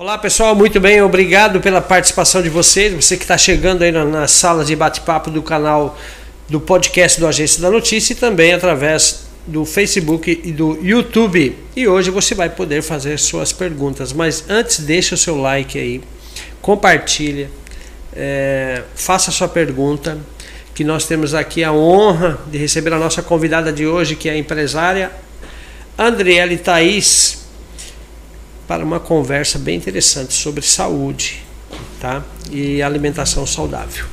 Olá pessoal, muito bem, obrigado pela participação de vocês. Você que está chegando aí na, nas salas de bate-papo do canal do podcast do Agência da Notícia e também através do Facebook e do YouTube. E hoje você vai poder fazer suas perguntas. Mas antes, deixa o seu like aí, compartilha, é, faça sua pergunta. Que nós temos aqui a honra de receber a nossa convidada de hoje, que é a empresária Andriele Thaís para uma conversa bem interessante sobre saúde tá? e alimentação saudável.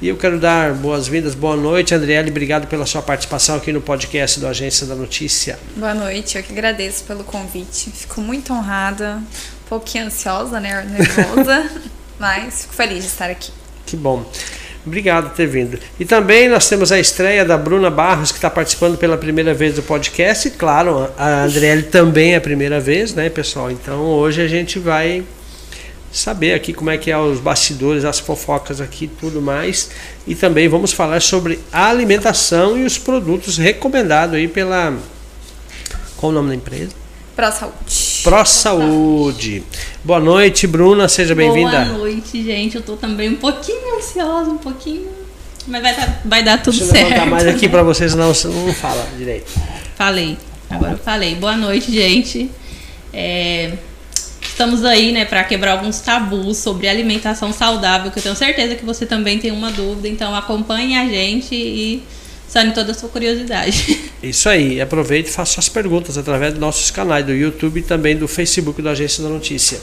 E eu quero dar boas-vindas, boa noite, Andriele, obrigado pela sua participação aqui no podcast do Agência da Notícia. Boa noite, eu que agradeço pelo convite. Fico muito honrada, um pouquinho ansiosa, né, nervosa, mas fico feliz de estar aqui. Que bom. Obrigado por ter vindo. E também nós temos a estreia da Bruna Barros, que está participando pela primeira vez do podcast. E, claro, a Andriele também é a primeira vez, né, pessoal? Então hoje a gente vai saber aqui como é que é os bastidores, as fofocas aqui tudo mais. E também vamos falar sobre a alimentação e os produtos recomendados aí pela. Qual o nome da empresa? Pro Saúde. Pro Saúde. Boa noite, Bruna, seja bem-vinda. Boa noite, gente. Eu tô também um pouquinho ansiosa, um pouquinho. Mas vai dar, vai dar tudo Deixa certo. Deixa eu mais aqui para vocês, não, você não fala direito. Falei. Agora eu falei. Boa noite, gente. É, estamos aí, né, para quebrar alguns tabus sobre alimentação saudável, que eu tenho certeza que você também tem uma dúvida. Então acompanhe a gente e sane toda a sua curiosidade. Isso aí, aproveite e faça suas perguntas através dos nossos canais do YouTube e também do Facebook da Agência da Notícia.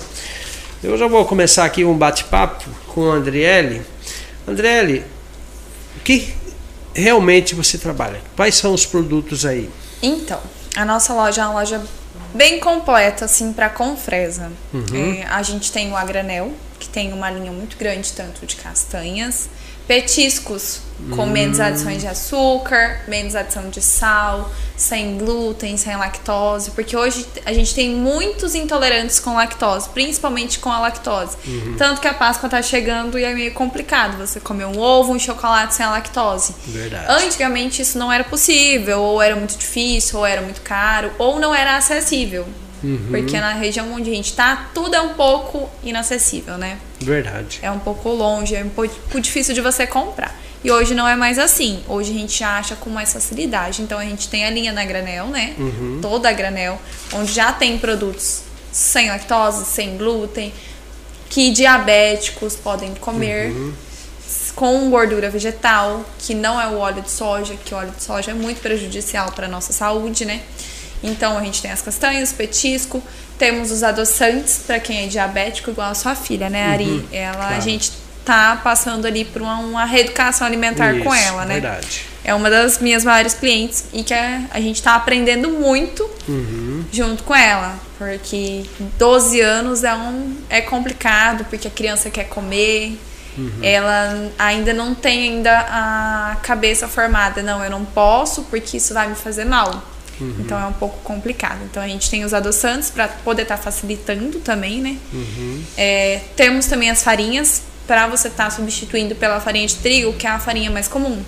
Eu já vou começar aqui um bate-papo com a Andriele. Andriele, o que realmente você trabalha? Quais são os produtos aí? Então, a nossa loja é uma loja bem completa, assim, para Confresa. Uhum. É, a gente tem o Agranel, que tem uma linha muito grande, tanto de castanhas, petiscos com hum. menos adições de açúcar, menos adição de sal, sem glúten, sem lactose, porque hoje a gente tem muitos intolerantes com lactose, principalmente com a lactose. Uhum. Tanto que a Páscoa tá chegando e é meio complicado você comer um ovo, um chocolate sem a lactose. Verdade. Antigamente isso não era possível, ou era muito difícil, ou era muito caro, ou não era acessível. Uhum. Porque na região onde a gente tá, tudo é um pouco inacessível, né? Verdade. É um pouco longe, é um pouco difícil de você comprar. E hoje não é mais assim. Hoje a gente acha com mais facilidade. Então a gente tem a linha na granel, né? Uhum. Toda a granel, onde já tem produtos sem lactose, sem glúten, que diabéticos podem comer. Uhum. Com gordura vegetal, que não é o óleo de soja, que o óleo de soja é muito prejudicial para a nossa saúde, né? Então a gente tem as castanhas, petisco, temos os adoçantes para quem é diabético, igual a sua filha, né, Ari? Uhum, ela claro. a gente tá passando ali por uma, uma reeducação alimentar Isso, com ela, né? Verdade. É uma das minhas maiores clientes e que a, a gente tá aprendendo muito uhum. junto com ela. Porque 12 anos é, um, é complicado, porque a criança quer comer, Uhum. Ela ainda não tem ainda a cabeça formada. Não, eu não posso porque isso vai me fazer mal. Uhum. Então é um pouco complicado. Então a gente tem os adoçantes para poder estar tá facilitando também, né? Uhum. É, temos também as farinhas para você estar tá substituindo pela farinha de trigo, que é a farinha mais comum.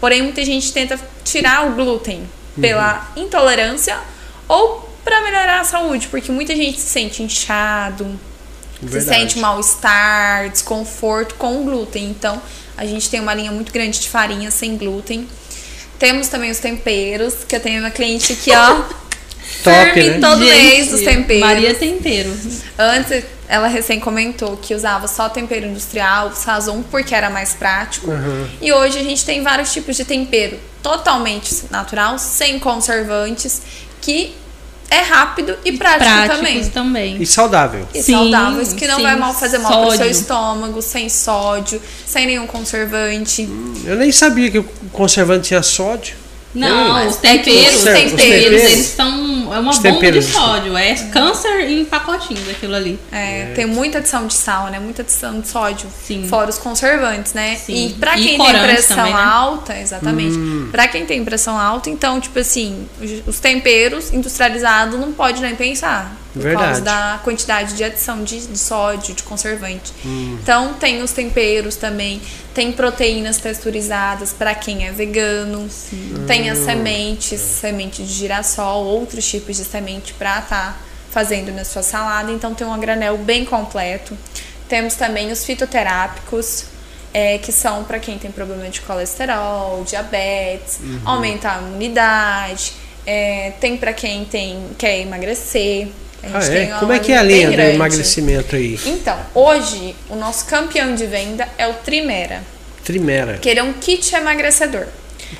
Porém, muita gente tenta tirar o glúten uhum. pela intolerância ou para melhorar a saúde, porque muita gente se sente inchado, Verdade. se sente mal-estar, desconforto com o glúten. Então, a gente tem uma linha muito grande de farinha sem glúten temos também os temperos, que eu tenho uma cliente aqui, ó. Top, né? todo Gente, mês os temperos. Maria Tempero. Antes, ela recém comentou que usava só tempero industrial, sazon, porque era mais prático. Uhum. E hoje a gente tem vários tipos de tempero totalmente natural, sem conservantes, que é rápido e prático Práticos também. também. E saudável. E sim, saudáveis, que não sim. vai mal fazer mal sódio. pro seu estômago, sem sódio, sem nenhum conservante. Hum, eu nem sabia que o conservante tinha sódio. Não, os temperos, os temperos, os temperos, eles são. É uma os bomba de sódio. É câncer em pacotinhos aquilo ali. É, é, tem muita adição de sal, né? Muita adição de sódio. Sim. Fora os conservantes, né? Sim. E pra quem e tem pressão também, né? alta, exatamente. Hum. Pra quem tem pressão alta, então, tipo assim, os temperos industrializados não pode nem pensar. Por Verdade. causa da quantidade de adição de, de sódio, de conservante. Hum. Então, tem os temperos também. Tem proteínas texturizadas para quem é vegano. Sim. Tem as sementes, semente de girassol, outros tipos de semente para estar tá fazendo na sua salada. Então tem um granel bem completo. Temos também os fitoterápicos, é, que são para quem tem problema de colesterol, diabetes, uhum. aumenta a imunidade. É, tem para quem tem, quer emagrecer. Ah, é? Como é que é a linha do emagrecimento aí? Então, hoje, o nosso campeão de venda é o Trimera. Trimera. Que ele é um kit emagrecedor.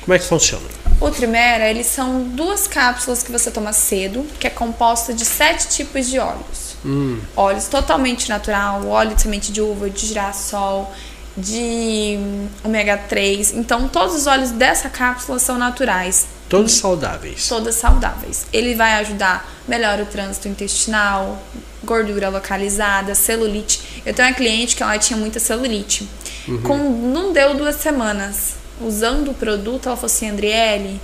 Como é que funciona? O Trimera, eles são duas cápsulas que você toma cedo, que é composta de sete tipos de óleos. Hum. Óleos totalmente natural, óleo de semente de uva, de girassol, de ômega 3. Então, todos os óleos dessa cápsula são naturais. Todos saudáveis. Todos saudáveis. Ele vai ajudar, melhora o trânsito intestinal, gordura localizada, celulite. Eu tenho uma cliente que ela tinha muita celulite. Uhum. Com, não deu duas semanas. Usando o produto, ela falou assim, Andriele,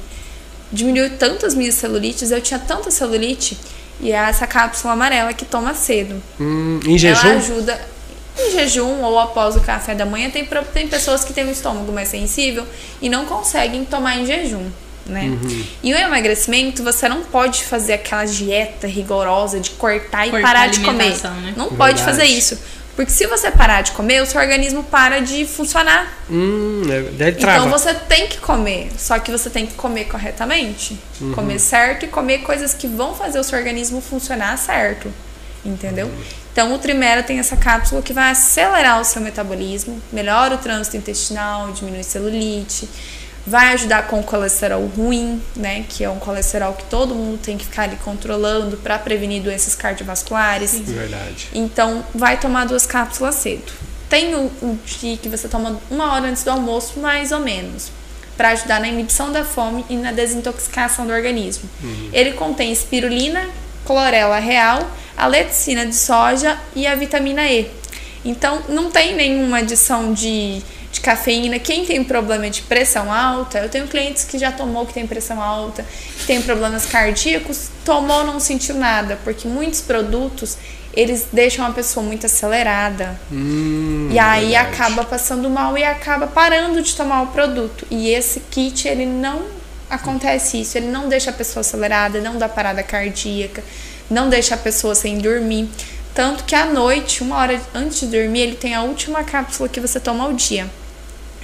diminuiu tanto as minhas celulites, eu tinha tanta celulite, e é essa cápsula amarela que toma cedo. Hum, em jejum? Ela ajuda em jejum ou após o café da manhã. Tem, tem pessoas que têm um estômago mais sensível e não conseguem tomar em jejum. Né? Uhum. E o emagrecimento, você não pode fazer aquela dieta rigorosa de cortar e cortar parar de comer. Né? Não Verdade. pode fazer isso. Porque se você parar de comer, o seu organismo para de funcionar. Hum, é, então você tem que comer. Só que você tem que comer corretamente. Uhum. Comer certo e comer coisas que vão fazer o seu organismo funcionar certo. Entendeu? Uhum. Então o Trimera tem essa cápsula que vai acelerar o seu metabolismo, melhora o trânsito intestinal, diminui celulite vai ajudar com o colesterol ruim, né, que é um colesterol que todo mundo tem que ficar ali controlando para prevenir doenças cardiovasculares. Sim. Verdade. Então, vai tomar duas cápsulas cedo. Tem o, o dia que você toma uma hora antes do almoço, mais ou menos, para ajudar na inibição da fome e na desintoxicação do organismo. Uhum. Ele contém espirulina, clorela real, a leticina de soja e a vitamina E. Então, não tem nenhuma adição de de cafeína. Quem tem problema de pressão alta, eu tenho clientes que já tomou que tem pressão alta, que tem problemas cardíacos, tomou não sentiu nada, porque muitos produtos eles deixam a pessoa muito acelerada. Hum, e aí verdade. acaba passando mal e acaba parando de tomar o produto. E esse kit, ele não acontece isso, ele não deixa a pessoa acelerada, não dá parada cardíaca, não deixa a pessoa sem dormir. Tanto que à noite, uma hora antes de dormir, ele tem a última cápsula que você toma ao dia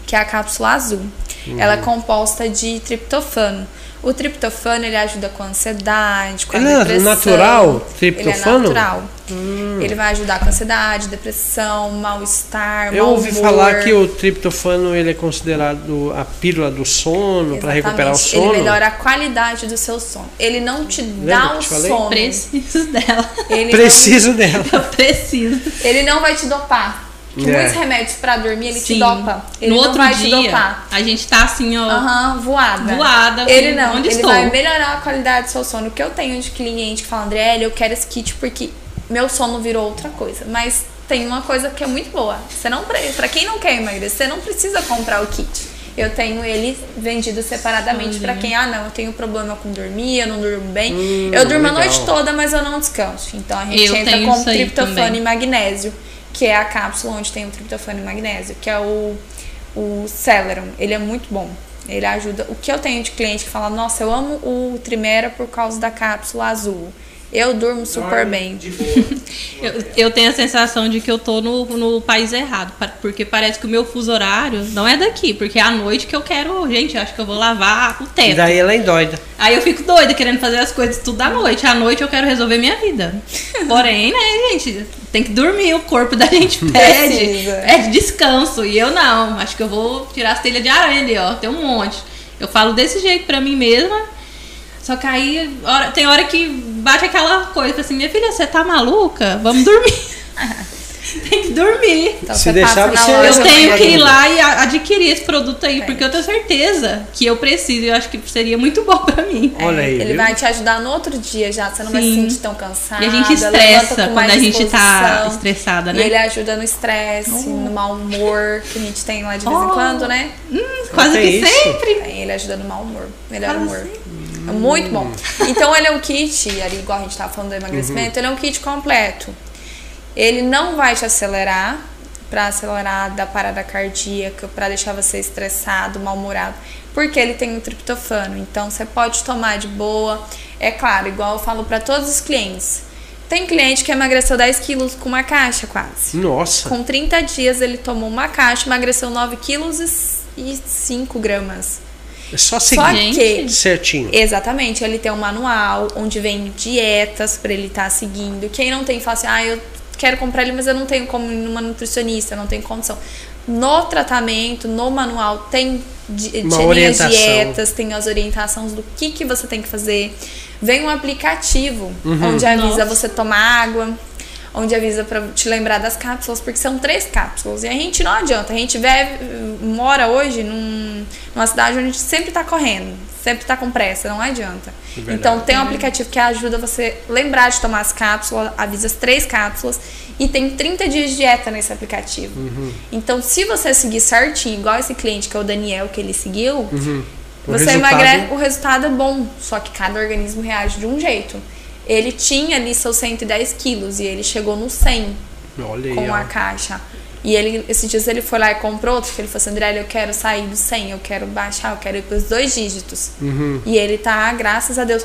que é a cápsula azul. Uhum. Ela é composta de triptofano. O triptofano ele ajuda com a ansiedade, com a ele depressão. É natural, triptofano? Ele é natural. Hum. Ele vai ajudar com ansiedade, depressão, mal-estar, Eu ouvi falar que o triptofano ele é considerado a pílula do sono para recuperar o sono. Ele melhora a qualidade do seu sono. Ele não te dá o sono. Preciso dela. Ele preciso não... dela. Eu preciso. Ele não vai te dopar. Que é. muitos remédios pra dormir, ele Sim. te dopa. Ele no não outro vai dia, te dopar. A gente tá assim, ó. Aham, uhum, voada. Voada. Ele não. Onde ele estou? vai melhorar a qualidade do seu sono. O que eu tenho de cliente que fala, André, eu quero esse kit porque meu sono virou outra coisa. Mas tem uma coisa que é muito boa. Você não para quem não quer emagrecer, não precisa comprar o kit. Eu tenho ele vendido separadamente para quem, ah, não, eu tenho problema com dormir, eu não durmo bem. Hum, eu durmo legal. a noite toda, mas eu não descanso. Então a gente eu entra com triptofano e magnésio que é a cápsula onde tem o triptofano e magnésio, que é o, o Celeron. Ele é muito bom. Ele ajuda. O que eu tenho de cliente que fala, nossa, eu amo o Trimera por causa da cápsula azul. Eu durmo super bem. eu, eu tenho a sensação de que eu tô no, no país errado, porque parece que o meu fuso horário não é daqui, porque é à noite que eu quero, gente, acho que eu vou lavar o teto. E daí ela é doida. Aí eu fico doida querendo fazer as coisas tudo à noite. À noite eu quero resolver minha vida. Porém, né, gente, tem que dormir, o corpo da gente pede, pede descanso. E eu não, acho que eu vou tirar as telhas de aranha ali, ó, tem um monte. Eu falo desse jeito pra mim mesma só que aí hora, tem hora que bate aquela coisa assim, minha filha, você tá maluca? Vamos dormir. tem que dormir. Então, Se deixar você. Eu tenho que ir lá e adquirir esse produto aí, é. porque eu tenho certeza que eu preciso e eu acho que seria muito bom pra mim. É, Olha aí. Ele viu? vai te ajudar no outro dia já, você não Sim. vai se sentir tão cansada. E a gente estressa quando a gente tá estressada, né? E ele ajuda no estresse, oh. no mau humor que a gente tem lá de vez oh. em quando, né? Hum, quase que isso. sempre. ele ajuda no mau humor, melhor quase humor. Sempre. É muito bom. Então ele é um kit, ali igual a gente estava falando do emagrecimento, uhum. ele é um kit completo. Ele não vai te acelerar para acelerar da parada cardíaca, para deixar você estressado, mal-humorado, porque ele tem um triptofano. Então você pode tomar de boa. É claro, igual eu falo para todos os clientes, Tem cliente que emagreceu 10 quilos com uma caixa quase. Nossa. Com 30 dias ele tomou uma caixa, emagreceu 9 quilos e 5 gramas. É só Só seguir que certinho. Exatamente, ele tem um manual onde vem dietas para ele estar seguindo. Quem não tem, fala assim: ah, eu quero comprar ele, mas eu não tenho como ir numa nutricionista, eu não tenho condição. No tratamento, no manual, tem di- linhas orientação. dietas, tem as orientações do que, que você tem que fazer. Vem um aplicativo Uhum. onde avisa Nossa. você tomar água, onde avisa para te lembrar das cápsulas, porque são três cápsulas. E a gente não adianta, a gente vive, mora hoje num, numa cidade onde a gente sempre tá correndo, sempre tá com pressa, não adianta. Verdade. Então tem um aplicativo que ajuda você lembrar de tomar as cápsulas, avisa as três cápsulas e tem 30 dias de dieta nesse aplicativo. Uhum. Então se você seguir certinho, igual esse cliente que é o Daniel que ele seguiu, Uhum. O você resultado- emagrece, o resultado é bom, só que cada organismo reage de um jeito. Ele tinha ali seus 110 quilos e ele chegou no 100 Olha aí, com ó. a caixa. E ele, esses dias ele foi lá e comprou outro, que ele falou assim, André, eu quero sair do 100, eu quero baixar, eu quero ir pros dois dígitos. Uhum. E ele tá, graças a Deus,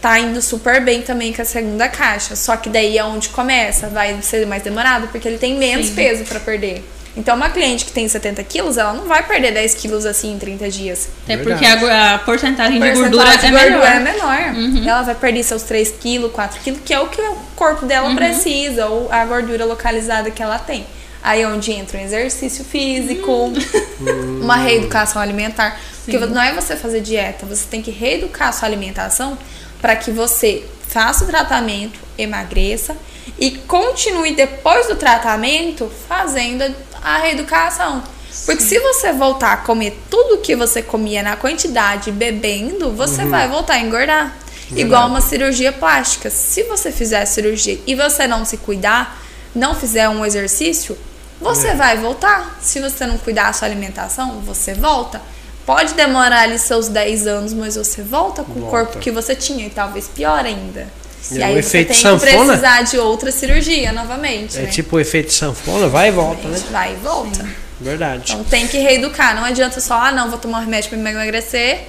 tá indo super bem também com a segunda caixa. Só que daí é onde começa, vai ser mais demorado, porque ele tem menos Sim. peso pra perder. Então, uma cliente que tem 70 quilos, ela não vai perder 10 quilos assim em 30 dias. Até porque a, a porcentagem de gordura de é gordura melhor. é menor. Ela vai perder seus 3 quilos, 4 quilos, que é o que o corpo dela precisa, ou a gordura localizada que ela tem. Aí é onde entra um exercício físico, uma reeducação alimentar. Porque Sim. não é você fazer dieta, você tem que reeducar a sua alimentação para que você faça o tratamento, emagreça e continue depois do tratamento fazendo a reeducação. Porque se você voltar a comer tudo que você comia na quantidade bebendo, você vai voltar a engordar. Igual uma cirurgia plástica. Se você fizer a cirurgia e você não se cuidar, não fizer um exercício, você É. vai voltar. Se você não cuidar da sua alimentação, você volta. Pode demorar ali seus 10 anos, mas você volta com o Volta. corpo que você tinha e talvez pior ainda. É e o aí você efeito tem sanfona? que precisar de outra cirurgia novamente. É né? tipo o efeito sanfona, vai e volta, né? Vai e volta. Verdade. Então tem que reeducar. Não adianta só, ah, não, vou tomar um remédio pra emagrecer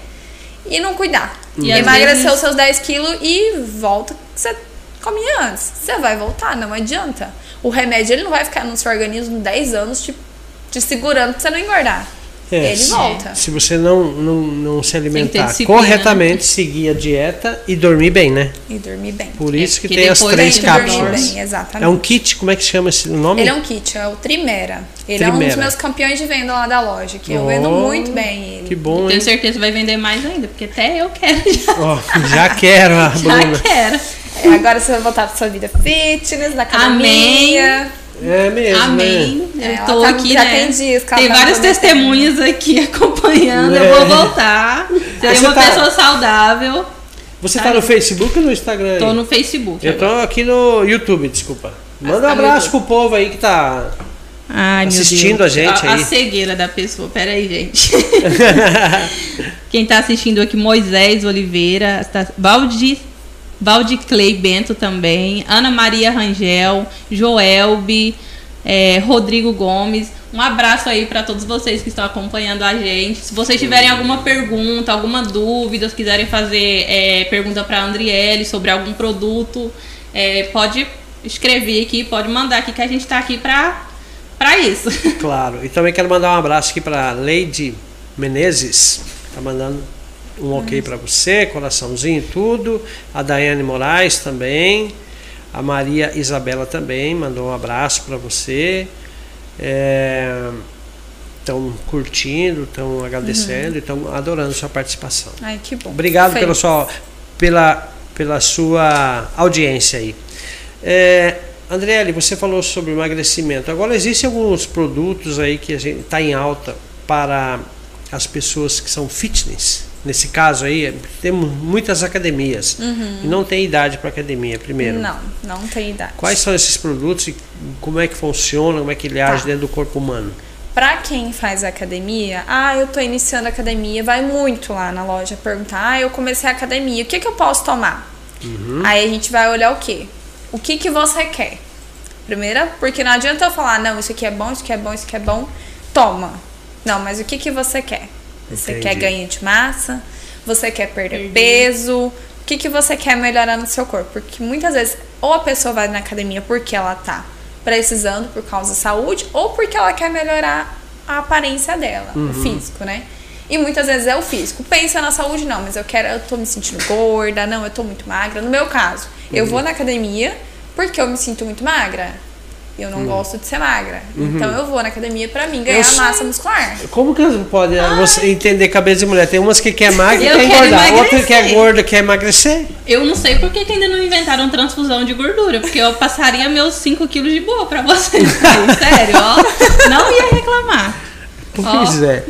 e não cuidar. E às Emagreceu vezes- seus 10 quilos e volta que você comia antes. Você vai voltar, não adianta. O remédio ele não vai ficar no seu organismo 10 anos te, te segurando pra você não engordar. É, ele se- volta. Se você não, não, não se alimentar disciplina, corretamente, seguir a dieta e dormir bem, né? E dormir bem. Por isso que porque tem as três que cápsulas. bem, exatamente. É um kit, como é que chama esse nome? Ele é um kit, é o Trimera. Ele é um Trimera. dos meus campeões de venda lá da loja, que eu Oh, vendo muito bem ele. Que bom, hein? Tenho certeza que vai vender mais ainda, porque até eu quero já. Ó, já quero a Bruna. Já quero. É, agora você vai voltar pra sua vida fitness, da academia. É mesmo, né? Amém. Eu É, ela tô tá- aqui, já né? tem dias tem tá prometendo. testemunhas aqui acompanhando. É. Eu vou voltar. Você uma tá- pessoa saudável. Você tá no Facebook ou no Instagram aí? Tô no Facebook. Eu tô agora. aqui no YouTube, desculpa. Manda um abraço pro povo aí que tá. Ai, assistindo a gente a, aí. A cegueira da pessoa. Pera aí, gente. Quem tá assistindo aqui, Moisés Oliveira, tá, Valdi, Valdi Clay Bento também, Ana Maria Rangel, Joelbe, é, Rodrigo Gomes. Um abraço aí para todos vocês que estão acompanhando a gente. Se vocês tiverem alguma pergunta, alguma dúvida, se quiserem fazer é, pergunta para Andriele sobre algum produto, é, pode escrever aqui, pode mandar aqui que a gente tá aqui para para isso. Claro. E também quero mandar um abraço aqui pra Lady Menezes. Tá mandando um ok pra você, coraçãozinho e tudo. A Daiane Moraes também. A Maria Isabela também mandou um abraço pra você. Estão curtindo, estão agradecendo e estão adorando sua participação. Ai, que bom. Obrigado pela sua, pela, pela sua audiência aí. É, Andriele, você falou sobre emagrecimento. Agora existem alguns produtos aí que a gente está em alta para as pessoas que são fitness. Nesse caso aí, temos muitas academias e não tem idade para academia, primeiro. Não, não tem idade. Quais são esses produtos e como é que funciona, como é que ele age Tá. dentro do corpo humano? Pra quem faz academia, ah, eu tô iniciando academia, vai muito lá na loja perguntar, ah, eu comecei a academia, o que que eu posso tomar? Aí a gente vai olhar o quê? O que que você quer? Primeiro, porque não adianta eu falar, não, isso aqui é bom, isso aqui é bom, isso aqui é bom, toma. Não, mas o que que você quer? Você Entendi. quer ganho de massa? Você quer perder Perder. peso? O que que você quer melhorar no seu corpo? Porque muitas vezes Ou a pessoa vai na academia porque ela tá precisando por causa da saúde, ou porque ela quer melhorar a aparência dela, o físico, né? E muitas vezes é o físico. Pensa na saúde, não, mas eu quero, eu tô me sentindo gorda, não, eu tô muito magra. No meu caso, eu vou na academia porque eu me sinto muito magra. Eu não gosto de ser magra. Então eu vou na academia pra mim ganhar massa muscular. Como que pode né, você entender cabeça de mulher? Tem umas que quer magra e quer engordar. Outra que quer emagrecer. gorda quer emagrecer. Eu não sei por que, que ainda não inventaram transfusão de gordura, porque eu passaria meus 5 quilos de boa pra vocês. Sério, ó. Não ia reclamar. Pois é.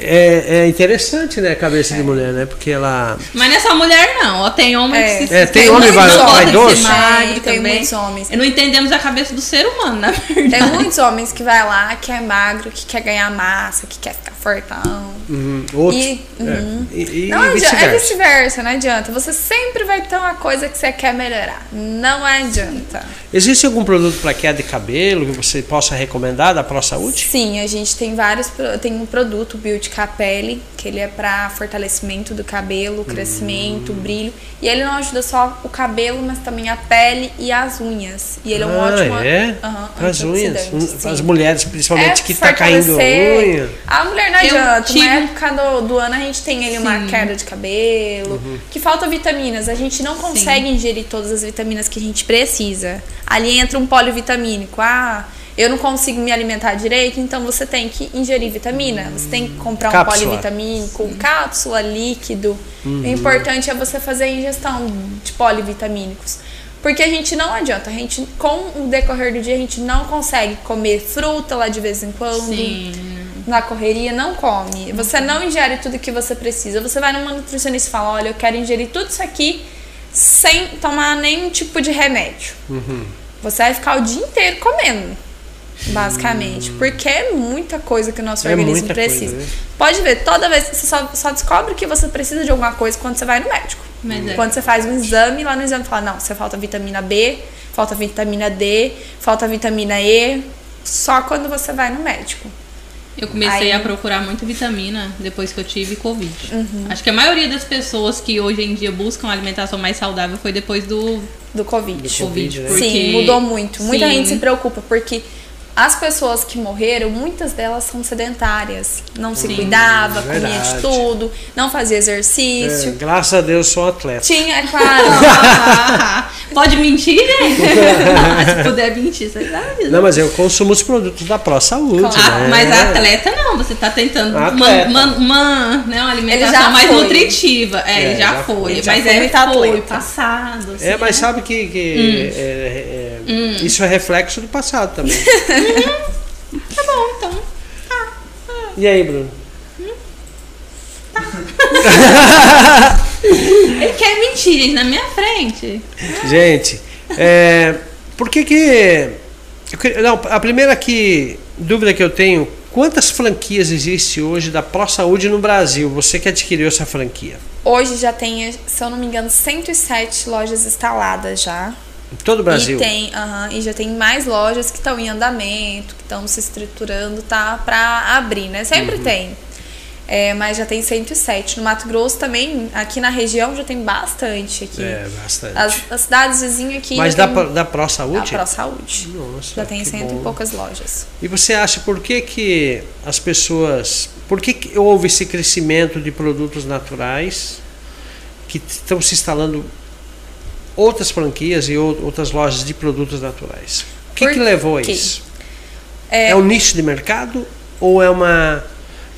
É. É interessante, né, a cabeça de mulher, né? Porque ela. Mas não é só mulher, não. Ó, tem homem É. que se É, tem que homem vaidoso? magro Tem, tem também. muitos homens. Não entendemos a cabeça do ser humano, na verdade. Tem muitos homens que vai lá, que é magro, que quer ganhar massa, que quer ficar fortão. Uhum, outros. E- é, uhum. e, e Não adianta, é vice-versa. não adianta. Você sempre vai ter uma coisa que você quer melhorar. Não adianta. Existe algum produto para queda de cabelo que você possa recomendar da Pro Saúde? Sim, a gente tem vários. Tem um produto, o Beauty Capelli, que ele é para fortalecimento do cabelo, crescimento, brilho. E ele não ajuda só o cabelo, mas também a pele e as unhas. E ele é um ah, ótimo. é? Aham, As unhas. As sim. mulheres, principalmente, É que tá caindo unha. A mulher não adianta. tive- Uma época do, do ano a gente tem ali uma Sim. queda de cabelo, Uhum. que falta vitaminas. A gente não consegue ingerir todas as vitaminas que a gente precisa. Ali entra um polivitamínico. Ah, eu não consigo me alimentar direito, então você tem que ingerir vitamina. Você tem que comprar um Cápsula. polivitamínico, cápsula, líquido. O importante é você fazer a ingestão de polivitamínicos. Porque a gente não adianta, a gente, com o decorrer do dia, a gente não consegue comer fruta lá de vez em quando Sim. na correria, não come. Você não ingere tudo que você precisa. Você vai numa nutricionista e fala: olha, eu quero ingerir tudo isso aqui sem tomar nenhum tipo de remédio. Você vai ficar o dia inteiro comendo, basicamente. Porque é muita coisa que o nosso É organismo muita coisa, precisa. né? Pode ver, toda vez você só, só descobre que você precisa de alguma coisa quando você vai no médico. Mas é. Quando você faz um exame, lá no exame fala: não, você falta vitamina B, falta vitamina D, falta vitamina E. Só quando você vai no médico. Eu comecei Aí- a procurar muito vitamina depois que eu tive Covid. Uhum. Acho que a maioria das pessoas que hoje em dia buscam alimentação mais saudável foi depois do Do Covid. Do Covid. Covid, né? porque- Sim, mudou muito. Muita Sim. gente se preocupa porque as pessoas que morreram, muitas delas são sedentárias. Não se Sim. cuidava, comia Verdade. de tudo, não fazia É, exercício. graças a Deus sou atleta. Tinha, é claro. Pode mentir, né? Se puder mentir, você sabe. Não, mas eu consumo os produtos da Pro Saúde. Ah, né? Mas a atleta não, você tá tentando uma, Atleta. uma, uma, né, uma alimentação já mais foi. nutritiva. É, É, ele já, já foi. foi. Ele já mas foi é muito foi passado. assim, É, mas né? sabe que, que é, é, isso é reflexo do passado também. Tá bom, então. E aí, Bruno? Ele quer mentir, gente, na minha frente. Gente, é, por que que... não, a primeira que, dúvida que eu tenho, quantas franquias existe hoje da Pro Saúde no Brasil? Você que adquiriu essa franquia. Hoje já tem, se eu não me engano, 107 lojas instaladas já. Em todo o Brasil? E tem, e já tem mais lojas que estão em andamento, que estão se estruturando, tá? Pra abrir, né? Sempre Uhum. tem. É, mas já tem 107. No Mato Grosso também, aqui na região já tem bastante aqui. É, bastante. As, as cidades vizinhas aqui. Mas da, tem, Pro- da Pro da Saúde? Pro Saúde. Nossa, Já tem cento bom. e poucas lojas. E você acha por que, que as pessoas. Por que, que houve esse crescimento de produtos naturais que estão se instalando outras franquias e ou- outras lojas de produtos naturais? O que, que levou a isso? É, É um nicho de mercado ou é uma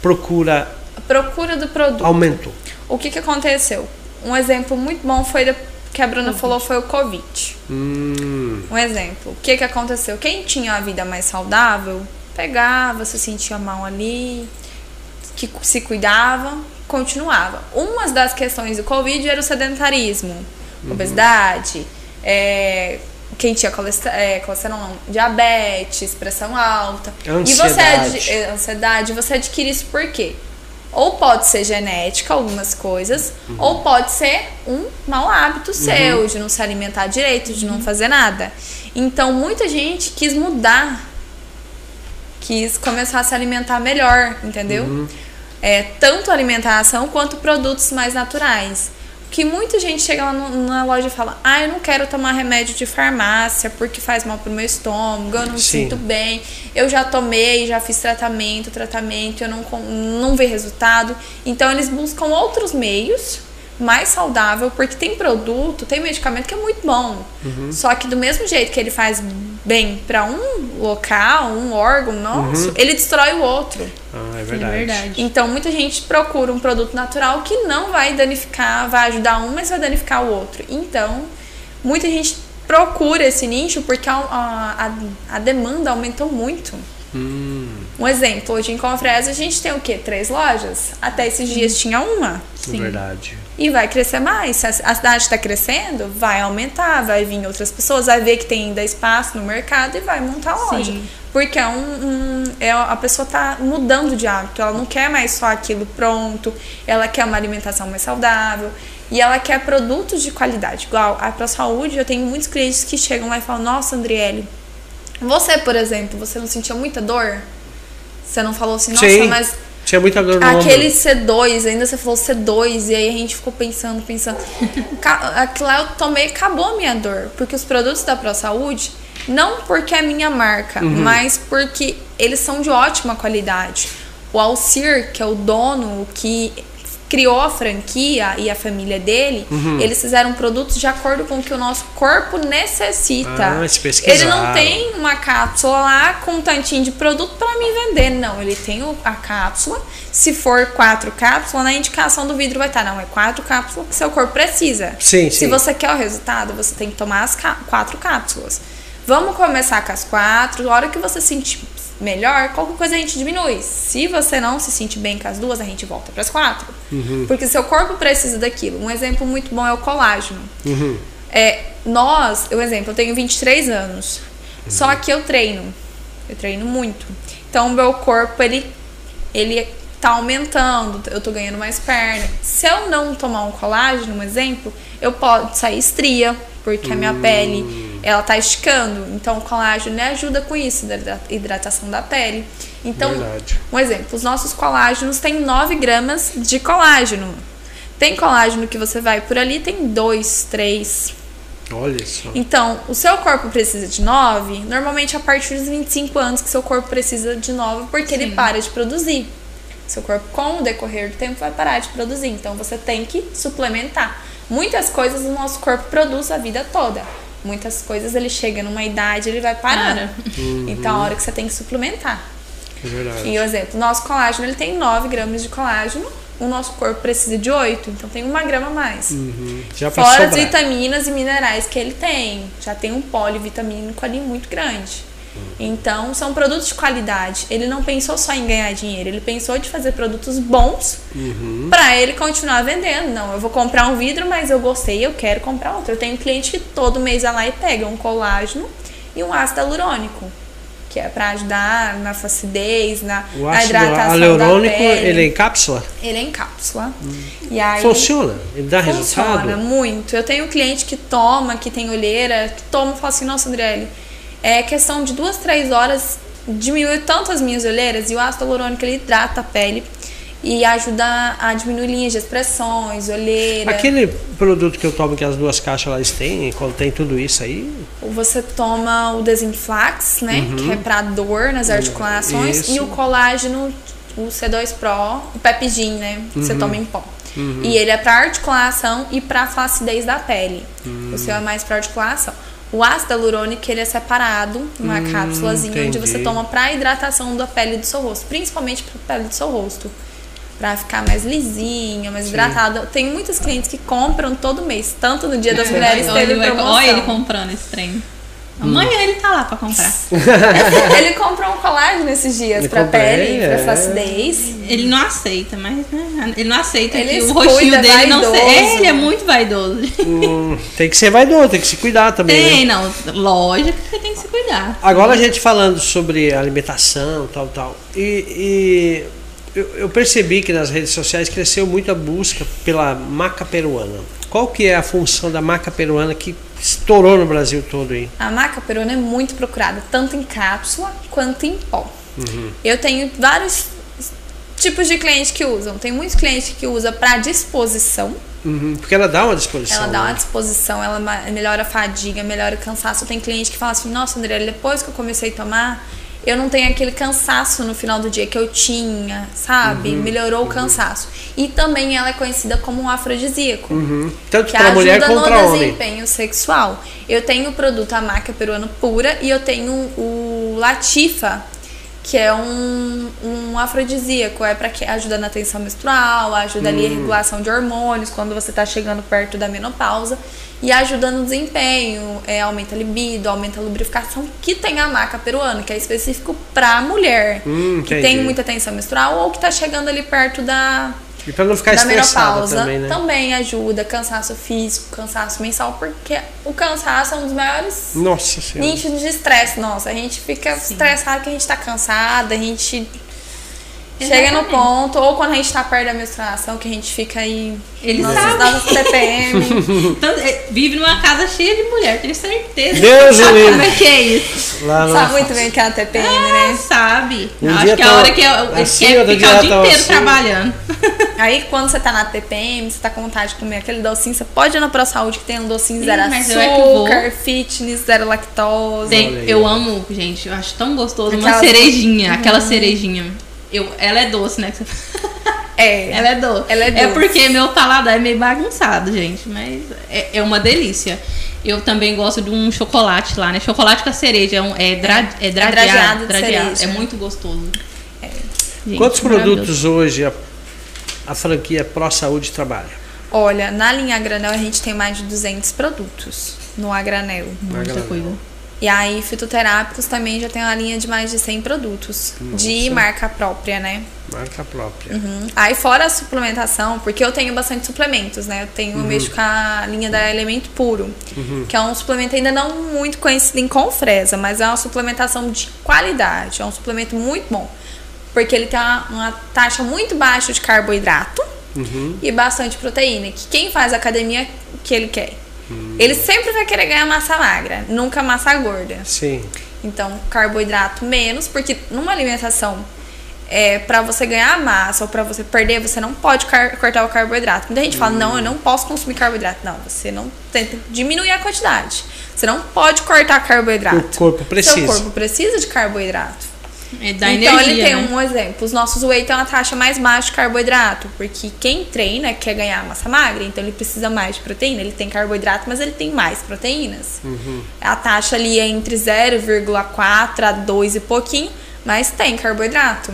procura a procura do produto. aumentou? O que, que aconteceu? Um exemplo muito bom foi da- que a Bruna falou foi o Covid. Hum, Um exemplo. O que, que aconteceu? Quem tinha a vida mais saudável, pegava, se sentia mal ali, que se cuidava, continuava. Uma das questões do Covid era o sedentarismo, obesidade, é, quem tinha colesterol, é, colesterol não, diabetes, pressão alta. E você Ansiedade. é, ansiedade, você adquire isso por quê? Ou pode ser genética, algumas coisas, ou pode ser um mau hábito seu, de não se alimentar direito, de não fazer nada. Então, muita gente quis mudar, quis começar a se alimentar melhor, entendeu? É, tanto alimentação quanto produtos mais naturais. Que muita gente chega lá no- na loja e fala: Ah, eu não quero tomar remédio de farmácia porque faz mal pro meu estômago, eu não me sinto bem, eu já tomei, já fiz tratamento, tratamento, eu não, não vi resultado. Então eles buscam outros meios mais saudável, porque tem produto, tem medicamento que é muito bom. Só que do mesmo jeito que ele faz bem para um local, um órgão nosso, ele destrói o outro. Ah, é É verdade. verdade. Então, muita gente procura um produto natural que não vai danificar, vai ajudar um, mas vai danificar o outro. Então, muita gente procura esse nicho porque a, a, a- demanda aumentou muito. Hum, Um exemplo, hoje em Confresa a gente tem o quê? Três lojas? Até esses dias tinha uma. é verdade. E vai crescer mais. Se a, cidade está crescendo, vai aumentar, vai vir outras pessoas, vai ver que tem ainda espaço no mercado e vai montar a loja. Sim. Porque é um, um- é, a pessoa tá mudando de hábito, ela não quer mais só aquilo pronto, ela quer uma alimentação mais saudável e ela quer produtos de qualidade. Igual a Pro Saúde, eu tenho muitos clientes que chegam lá e falam: Nossa, Andriele, você, por exemplo, você não sentia muita dor? Você não falou assim, nossa, Sim. mas Tinha muita dor no Aquele ombro. C2, ainda você falou C2, e aí a gente ficou pensando, pensando. Aquilo lá eu tomei e acabou a minha dor. Porque os produtos da Pro Saúde, não porque é minha marca, mas porque eles são de ótima qualidade. O Alcir, que é o dono que criou a franquia e a família dele, eles fizeram produtos de acordo com o que o nosso corpo necessita. Ah, ele não tem uma cápsula lá com um tantinho de produto para me vender. Não, ele tem a cápsula. Se for quatro cápsulas, na indicação do vidro vai estar. Não, é quatro cápsulas que seu corpo precisa. Sim, Se sim. você quer o resultado, você tem que tomar as quatro cápsulas. Vamos começar com as quatro. A hora que você sentir melhor, qualquer coisa a gente diminui. Se você não se sentir bem com as duas, a gente volta para as quatro. Uhum. Porque seu corpo precisa daquilo. Um exemplo muito bom é o colágeno. Uhum. É, nós, eu exemplo, eu tenho 23 anos. Só que eu treino. Eu treino muito. Então o meu corpo ele ele tá aumentando, eu tô ganhando mais perna. Se eu não tomar um colágeno, um exemplo, eu posso sair estria, porque a minha pele ela tá esticando. Então o colágeno ele ajuda com isso, da hidra- hidratação da pele. Então, Verdade. um exemplo, os nossos colágenos têm 9 gramas de colágeno. Tem colágeno que você vai por ali, tem 2, 3. Olha só. Então, o seu corpo precisa de 9, normalmente a partir dos 25 anos que seu corpo precisa de 9, porque ele para de produzir. Seu corpo, com o decorrer do tempo, vai parar de produzir. Então, você tem que suplementar. Muitas coisas o nosso corpo produz a vida toda. Muitas coisas ele chega numa idade, ele vai parar. Para. Então, a hora que você tem que suplementar. É verdade. E, por exemplo, o nosso colágeno ele tem 9 gramas de colágeno, o nosso corpo precisa de 8, então tem uma grama a mais. Uhum. Já Fora as sobrar. vitaminas e minerais que ele tem. Já tem um polivitamínico ali muito grande. Então, são produtos de qualidade. Ele não pensou só em ganhar dinheiro, ele pensou de fazer produtos bons Uhum. pra ele continuar vendendo. Não, eu vou comprar um vidro, mas eu gostei, eu quero comprar outro. Eu tenho um cliente que todo mês vai lá e pega um colágeno e um ácido hialurônico, que é pra ajudar na flacidez, na, O na hidratação hialurônico, da pele. ele é em cápsula? Ele é em cápsula. E aí Funciona? Ele dá Funciona resultado? muito. Eu tenho um cliente que toma, que tem olheira, que toma e fala assim, nossa, Andriele, é questão de duas, três horas, diminui tanto as minhas olheiras e o ácido hialurônico ele hidrata a pele e ajuda a diminuir linhas de expressões, olheira. Aquele produto que eu tomo, que as duas caixas lá têm, contém tudo isso aí? Você toma o Desinflax, né? Que é pra dor nas articulações. Isso. E o colágeno, o C2 Pro, o Pepidin, né? que Você toma em pó. E ele é pra articulação e pra flacidez da pele. O seu é mais pra articulação. O ácido hialurônico, ele é separado, uma cápsulazinha, onde você entendi. toma pra hidratação da pele do seu rosto. Principalmente pra pele do seu rosto. Pra ficar mais lisinha, mais hidratada. Tem muitos clientes que compram todo mês. Tanto no Dia das Mulheres Olha teve ele, vai- promoção. olha ele comprando esse trem. Amanhã ele tá lá pra comprar. Ele comprou um colágeno esses dias Eu pra comprei, pele, é. pra flacidez. Ele não aceita, mas né, ele não aceita Ele que o rostinho dele não vaidoso. se... É, ele é muito vaidoso. Hum, tem que ser vaidoso, tem que se cuidar também, Tem, né? não. Lógico que você tem que se cuidar. Agora a gente falando sobre alimentação, tal, tal. E, e eu, eu percebi que nas redes sociais cresceu muito a busca pela maca peruana. Qual que é a função da maca peruana que estourou no Brasil todo aí? A maca perona é muito procurada, tanto em cápsula quanto em pó. Eu tenho vários tipos de cliente que usam. Tem muitos clientes que usam para disposição. Uhum, porque ela dá uma disposição. Ela dá né? uma disposição, ela melhora a fadiga, melhora o cansaço. Tem cliente que fala assim: Nossa, André, depois que eu comecei a tomar, eu não tenho aquele cansaço no final do dia que eu tinha, sabe? Uhum, Melhorou o cansaço. E também ela é conhecida como um afrodisíaco. Uhum. Tanto Que ajuda mulher no para homem. desempenho sexual. Eu tenho o produto a maca peruano pura e eu tenho o Latifa, que é um, um afrodisíaco. É para que ajuda na tensão menstrual, ajuda ali a Hum. regulação de hormônios quando você tá chegando perto da menopausa. E ajuda no desempenho, é, aumenta a libido, aumenta a lubrificação, que tem a maca peruana, que é específico pra mulher. Hum, que tem muita tensão menstrual ou que tá chegando ali perto da, E para não ficar da menopausa também, né? também ajuda, cansaço físico, cansaço mensal, porque o cansaço é um dos maiores Nossa nichos de estresse nossa. A gente fica estressado que a gente tá cansada, a gente chega no Exatamente. ponto, ou quando a gente tá perto da menstruação, que a gente fica aí. Ele nossa, sabe. dá TPM. Então, é, vive numa casa cheia de mulher, tenho certeza. Deus sabe como é que é isso? Lá Sabe muito bem o que é a TPM, Ah, né? sabe. Um Acho que é tá a hora que eu, ele assim, quer ficar o dia tá inteiro assim. trabalhando. Aí quando você tá na TPM, você tá com vontade de comer aquele docinho, você pode ir na Pro Saúde que tem um docinho Sim, zero é açúcar, fitness, zero lactose. Tem- eu amo, gente, eu acho tão gostoso uma Aquelas- cerejinha, aquela cerejinha. Eu, ela é doce, né? É. Ela é doce. Ela é É doce. porque meu paladar é meio bagunçado, gente, mas é, é uma delícia. Eu também gosto de um chocolate lá, né? Chocolate com a cereja, é, um, é, dra, é, dradeado dradeado, de dradeado. cereja. É muito gostoso. Gente, Quantos produtos hoje a, a franquia Pro Saúde trabalha? Olha, na linha a granel a gente tem mais de 200 produtos no a granel. Muita coisa. E aí, fitoterápicos também já tem uma linha de mais de 100 produtos de marca própria, né? Marca própria. Uhum. Aí, fora a suplementação, porque eu tenho bastante suplementos, né? Eu tenho, Uhum. mexo com a linha da Elemento Puro, que é um suplemento ainda não muito conhecido em Confresa, mas é uma suplementação de qualidade. É um suplemento muito bom, porque ele tem uma, uma taxa muito baixa de carboidrato Uhum. e bastante proteína. Que quem faz academia, que ele quer? Hum. Ele sempre vai querer ganhar massa magra, nunca massa gorda. Sim. Então, carboidrato menos, porque numa alimentação é, para você ganhar massa ou para você perder, você não pode cortar o carboidrato. Muita gente fala, não, eu não posso consumir carboidrato. Não, você não tenta diminuir a quantidade. Você não pode cortar carboidrato. O corpo precisa. Seu corpo precisa de carboidrato. É da então energia, ele tem né? um exemplo. Os nossos whey tem uma taxa mais baixa de carboidrato, porque quem treina quer ganhar massa magra, então ele precisa mais de proteína. Ele tem carboidrato, mas ele tem mais proteínas. Uhum. A taxa ali é entre 0,4 a 2 e pouquinho, mas tem carboidrato.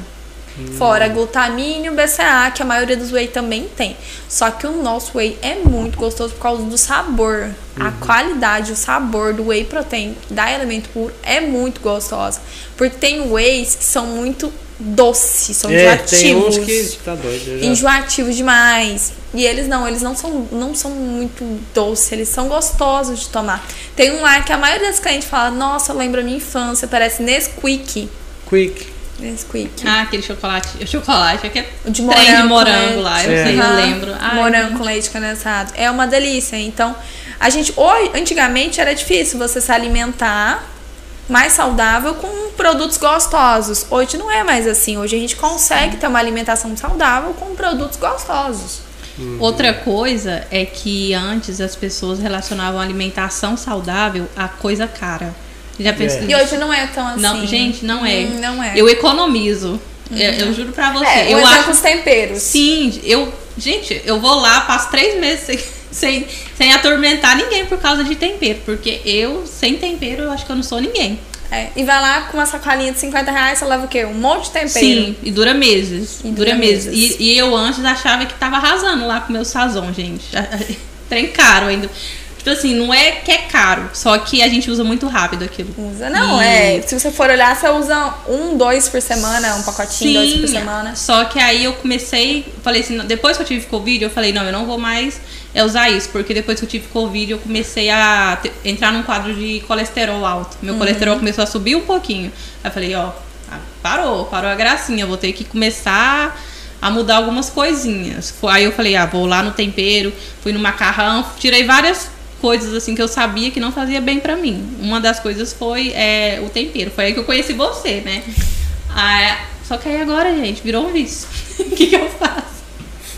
Fora glutamínio, BCA, que a maioria dos whey também tem. Só que o nosso whey é muito gostoso por causa do sabor. A qualidade, o sabor do whey protein da Elemento Puro é muito gostosa. Porque tem wheys que são muito doces, são É, tem enjoativos. uns que tá doido. já- Enjoativos demais. E eles não, eles não são, não são muito doces, eles são gostosos de tomar. Tem um lá que a maioria das clientes fala, nossa, lembra minha infância, parece Nesquik. Quick. Nesquik. Ah, aquele chocolate. O chocolate, aquele O de trem de morango, morango lá, eu É. sei, eu lembro. Ai, morango gente. com leite condensado. É uma delícia. Então, a gente hoje, antigamente era difícil você se alimentar mais saudável com produtos gostosos. Hoje não é mais assim. Hoje a gente consegue ter uma alimentação saudável com produtos gostosos. Outra coisa é que antes as pessoas relacionavam alimentação saudável a coisa cara. Já pensou É. E hoje não é tão assim. Não, gente, não é. Hum, não é. Eu economizo. Eu, eu juro pra você. é, eu acho. os temperos. Sim, eu. Gente, eu vou lá, passo três meses sem, sem, sem atormentar ninguém por causa de tempero. Porque eu, sem tempero, eu acho que eu não sou ninguém. É, e vai lá com uma sacolinha de 50 reais, você leva o quê? Um monte de tempero. Sim, e dura meses. E dura, dura meses. meses. E, e eu antes achava que tava arrasando lá com o meu sazon, gente. Trem caro ainda. Tipo assim, não é que é caro, só que a gente usa muito rápido aquilo. Usa, não, E- é. Se você for olhar, você usa um, dois por semana, um pacotinho, dois por semana. Só que aí eu comecei, falei assim, depois que eu tive Covid, eu falei, não, eu não vou mais é, usar isso, porque depois que eu tive Covid, eu comecei a te- entrar num quadro de colesterol alto. Meu colesterol começou a subir um pouquinho. Aí eu falei, ó, ah, parou, parou a gracinha, vou ter que começar a mudar algumas coisinhas. Aí eu falei, ah, vou lá no tempero, fui no macarrão, tirei várias coisas assim que eu sabia que não fazia bem pra mim. Uma das coisas foi é, o tempero. Foi aí que eu conheci você, né? Ah, só que aí agora, gente, virou um vício. que, que eu faço?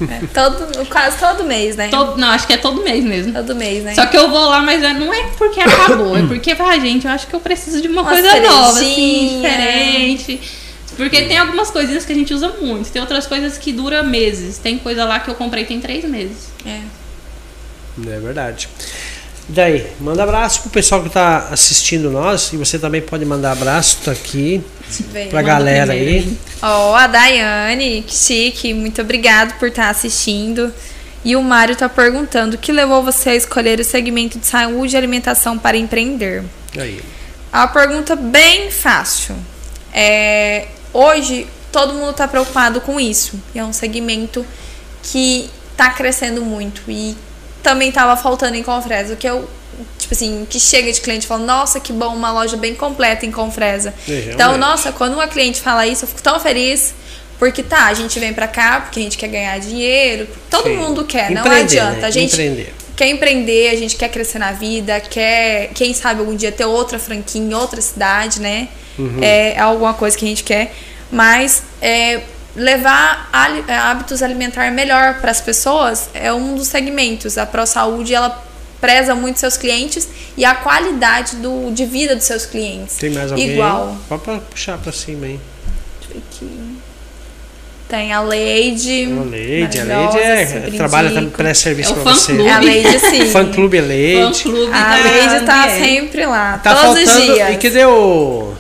É, todo, quase todo mês, né? Todo, não, acho que é todo mês mesmo. Todo mês, né? Só que eu vou lá, mas é- não é porque acabou, é porque, ah, gente, eu acho que eu preciso de uma, Uma coisa nova, assim, diferente. Porque tem algumas coisinhas que a gente usa muito, tem outras coisas que dura meses. Tem coisa lá que eu comprei tem três meses. É. É verdade. Daí, manda abraço pro pessoal que tá assistindo nós. E você também pode mandar abraço, tá aqui. Ver. Pra galera primeiro aí. Ó, a Daiane, que chique, muito obrigado por estar assistindo. E o Mário tá perguntando o que levou você a escolher o segmento de saúde e alimentação para empreender. Aí. É uma pergunta bem fácil. É, hoje todo mundo está preocupado com isso. E é um segmento que está crescendo muito e também estava faltando em Confresa. O que eu, tipo assim, que chega de cliente e fala, nossa, que bom, uma loja bem completa em Confresa. É, então, nossa, quando uma cliente fala isso, eu fico tão feliz. Porque tá, a gente vem pra cá porque a gente quer ganhar dinheiro. Todo Sim. mundo quer, não Empreender, adianta. né? A gente Empreender. quer empreender, a gente quer crescer na vida, quer, quem sabe algum dia ter outra franquia em outra cidade, né? Uhum. É, é alguma coisa que a gente quer. Mas é, levar é, hábitos alimentares melhor para as pessoas é um dos segmentos. A ProSaúde, ela preza muito seus clientes e a qualidade do, de vida dos seus clientes. Tem mais alguém? Igual. Pode pra puxar pra cima aí. Deixa eu ver aqui. Tem a Leide. A Leide, a Leide é, super trabalha também pré-serviço É o pra fã você. clube. A Leide, sim. Fã clube é Fã Leide. clube A da Leide tá sempre lá, Tá todos faltando. os dias. E cadê o.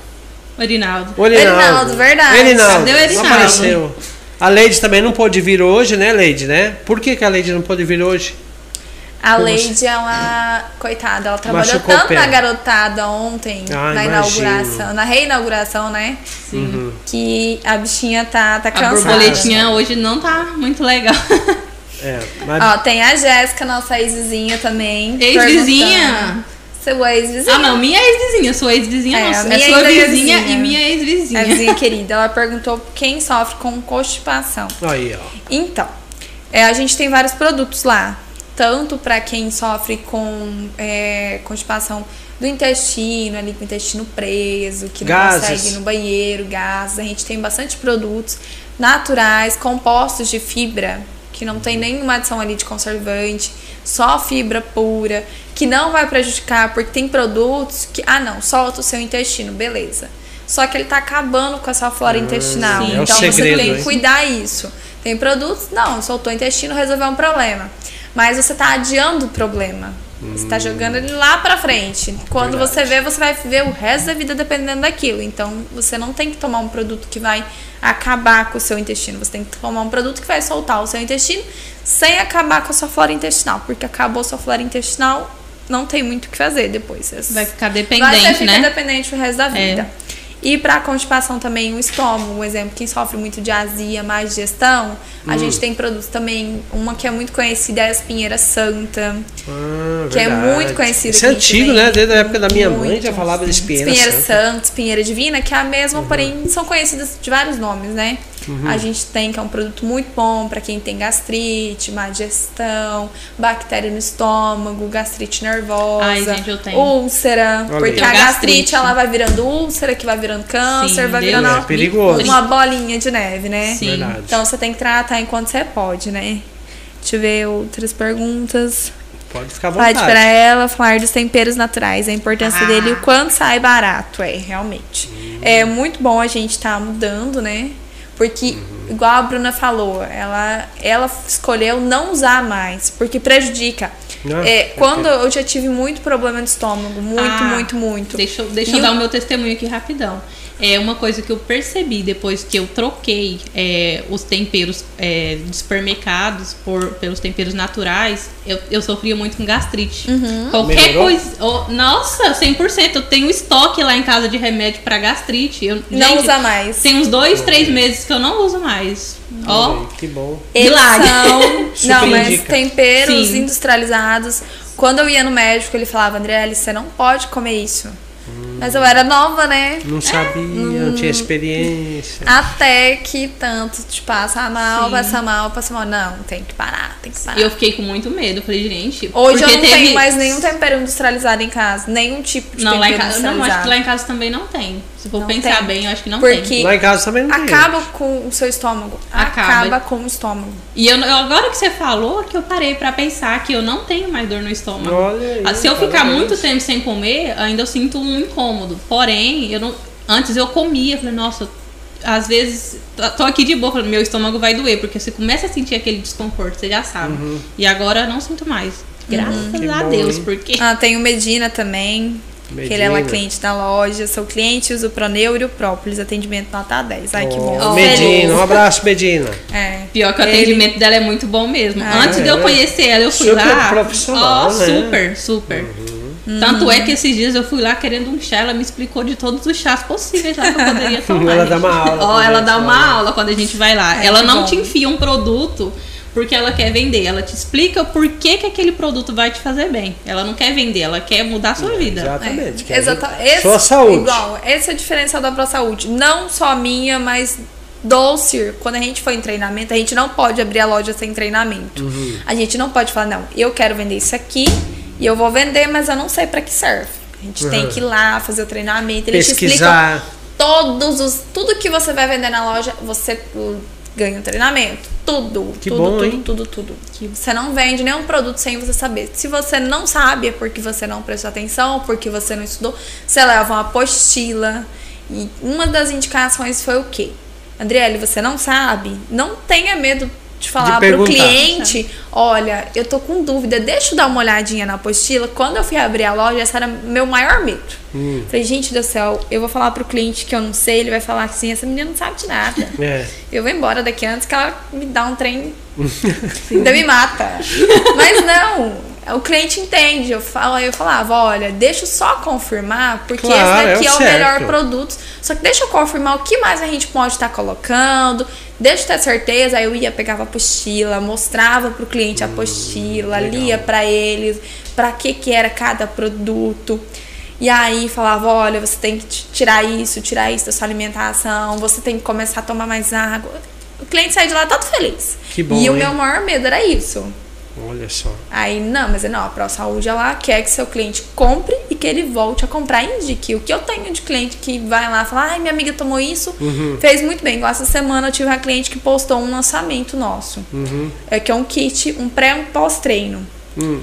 Orinaldo. O Erinaldo. Erinaldo, verdade. Erinaldo. Cadê o Não Erinaldo? apareceu. A Leide também não pôde vir hoje, né, Leide, né? Por que, que a Leide não pôde vir hoje? A Como Leide, ela, coitada, ela trabalhou Machucou o tanto na garotada ontem, Ah, na imagino. inauguração, na reinauguração, né? Sim. Que a bichinha tá, tá A cansada. borboletinha hoje não tá muito legal. É, mas Ó, tem a Jéssica, nossa ex-vizinha também. Ex-vizinha? Seu ex-vizinha. Ah, não, minha ex-vizinha. Sua ex-vizinha É, não. a É minha sua vizinha vizinha. e minha A ex-vizinha. vizinha querida, ela perguntou quem sofre com constipação. aí, ó. Então, é, a gente tem vários produtos lá, tanto para quem sofre com é, constipação do intestino, ali com o intestino preso, que não Gases. consegue ir no banheiro, gases. A gente tem bastante produtos naturais, compostos de fibra, que não tem nenhuma adição ali de conservante, só fibra pura, que não vai prejudicar, porque tem produtos que, ah não, solta o seu intestino, beleza. Só que ele tá acabando com a sua flora intestinal. sim. É então você segredo, tem que cuidar isso. Tem produtos, não, soltou o intestino, resolveu um problema. Mas você tá adiando o problema. Você tá jogando ele lá pra frente. Quando Verdade. você vê, você vai viver o resto da vida dependendo daquilo. Então, você não tem que tomar um produto que vai acabar com o seu intestino. Você tem que tomar um produto que vai soltar o seu intestino sem acabar com a sua flora intestinal. Porque acabou a sua flora intestinal, não tem muito o que fazer depois. Vai ficar Vai dependente, você fica né? dependente o resto da vida. E para constipação também, o estômago, um exemplo, quem sofre muito de azia, má digestão, a Hum. gente tem produtos também, uma que é muito conhecida é a espinheira santa, Ah, que é verdade. muito conhecida Isso é antigo, né? Desde a época da minha mãe Muito, já falava de espinheira, espinheira santa. santa, espinheira divina, que é a mesma, porém são conhecidas de vários nomes, né? Uhum. A gente tem que é um produto muito bom para quem tem gastrite, má digestão, bactéria no estômago, gastrite nervosa, Ai, gente, úlcera, Olha porque a gastrite ela vai virando úlcera, que vai virando câncer, Sim, vai virando É perigoso. uma bolinha de neve, né? Sim. Verdade. Então você tem que tratar enquanto você pode, né? Deixa eu ver outras perguntas. Pode ficar à Pode vontade. para ela falar dos temperos naturais, a importância Ah. dele e o quanto sai barato, é, realmente. É muito bom a gente estar mudando, né? Porque, igual a Bruna falou, ela, ela escolheu não usar mais, porque prejudica. Ah, É, quando eu já tive muito problema de estômago, muito, Ah, muito, muito. Deixa, eu- deixa E eu dar o meu testemunho aqui rapidão. É uma coisa que eu percebi depois que eu troquei é, os temperos é, de supermercados por, pelos temperos naturais, eu, eu sofria muito com gastrite. Uhum. Qualquer Melhorou? coisa. oh, nossa, 100%. Eu tenho estoque lá em casa de remédio pra gastrite. Eu, Não gente, usa mais. Tem uns dois, três meses que eu não uso mais. Ó, aí, Que bom. Milagre. são. Não, mas temperos Sim. industrializados. Quando eu ia no médico, ele falava, André, você não pode comer isso. Mas eu era nova, né? Não sabia, não tinha experiência. Até que tanto te passa mal, Sim. passa mal, passa mal. Não, tem que parar, tem que parar. E eu fiquei com muito medo. Falei, gente. Hoje eu não teve... tenho mais nenhum tempero industrializado em casa. Nenhum tipo de Não, lá em tempero casa. Não, acho industrializado. que lá em casa também não tem. Se for Não pensar tem. bem, eu acho que não Porque tem. Lá em casa também não tem. acaba com o seu estômago. Acaba. Acaba, com o estômago. E eu, agora que você falou, que eu parei pra pensar que eu não tenho mais dor no estômago. Olha aí, Ah, Se eu tá ficar muito tempo sem comer, ainda eu sinto um incômodo. Porém, eu não, antes eu comia, falei, nossa, às vezes tô aqui de boa, meu estômago vai doer, porque você começa a sentir aquele desconforto, você já sabe. E agora eu não sinto mais. Graças Uhum. A bom, Deus, hein? porque Ah, tem o Medina também. Que ele é lá Medina. cliente da loja. Sou cliente, uso o Proneuro e o Própolis. Atendimento nota 10. Ai, que bom. Fico Medina, um abraço, Medina. É. pior que o Ele- atendimento dela é muito bom mesmo. Ah, Antes de eu é. conhecer ela, eu fui Super lá. profissional, Ó, né? super, super. Tanto é que esses dias eu fui lá querendo um chá, ela me explicou de todos os chás possíveis lá que eu poderia tomar. Ela dá uma aula Ó, pra ela gente, dá uma aula quando a gente vai lá. Ai, ela não bom. te enfia um produto porque ela quer vender. Ela te explica por que, que aquele produto vai te fazer bem. Ela não quer vender, ela quer mudar a sua vida. Exatamente. É, quer exata- dizer, esse- Sua saúde. Igual, esse é o diferencial da ProSaúde. Não só a minha, mas do CIR. Quando a gente for em treinamento, a gente não pode abrir a loja sem treinamento. Uhum. A gente não pode falar, não, eu quero vender isso aqui e eu vou vender, mas eu não sei pra que serve. A gente tem Uhum. que ir lá fazer o treinamento. Eles te Pesquisar. explicam todos os. Tudo que você vai vender na loja, você ganha um treinamento. Tudo. Que tudo, bom, tudo, hein? tudo, tudo. Que você não vende nenhum produto sem você saber. Se você não sabe, é porque você não prestou atenção, porque você não estudou. Você leva uma apostila. E uma das indicações foi o quê? Andriele, você não sabe? Não tenha medo de falar pro perguntar. cliente, olha, eu tô com dúvida, deixa eu dar uma olhadinha na apostila. Quando eu fui abrir a loja, esse era meu maior medo. Hum. Falei, gente do céu, eu vou falar pro cliente que eu não sei, ele vai falar assim, essa menina não sabe de nada. É. Eu vou embora daqui antes que ela me dá um trem ainda me mata. Mas não, o cliente entende. Eu, falo, eu falava, olha, deixa eu só confirmar, porque Claro, esse daqui é é, o o melhor produto. Só que deixa eu confirmar o que mais a gente pode estar colocando. Deixa eu ter certeza. Aí eu ia, pegava a apostila, mostrava pro cliente a apostila, Hum, lia pra eles para que que era cada produto. E aí falava, olha, você tem que tirar isso, tirar isso da sua alimentação, você tem que começar a tomar mais água. O cliente sai de lá todo feliz. Que bom, E o hein? meu maior medo era isso. Olha só. Aí, não, mas não, a ProSaúde ela quer que seu cliente compre e que ele volte a comprar e indique. O que eu tenho de cliente que vai lá e fala, ai, minha amiga tomou isso, Uhum. fez muito bem. Igual essa semana eu tive uma cliente que postou um lançamento nosso. Uhum. É que é um kit, um pré e um pós-treino. Hum.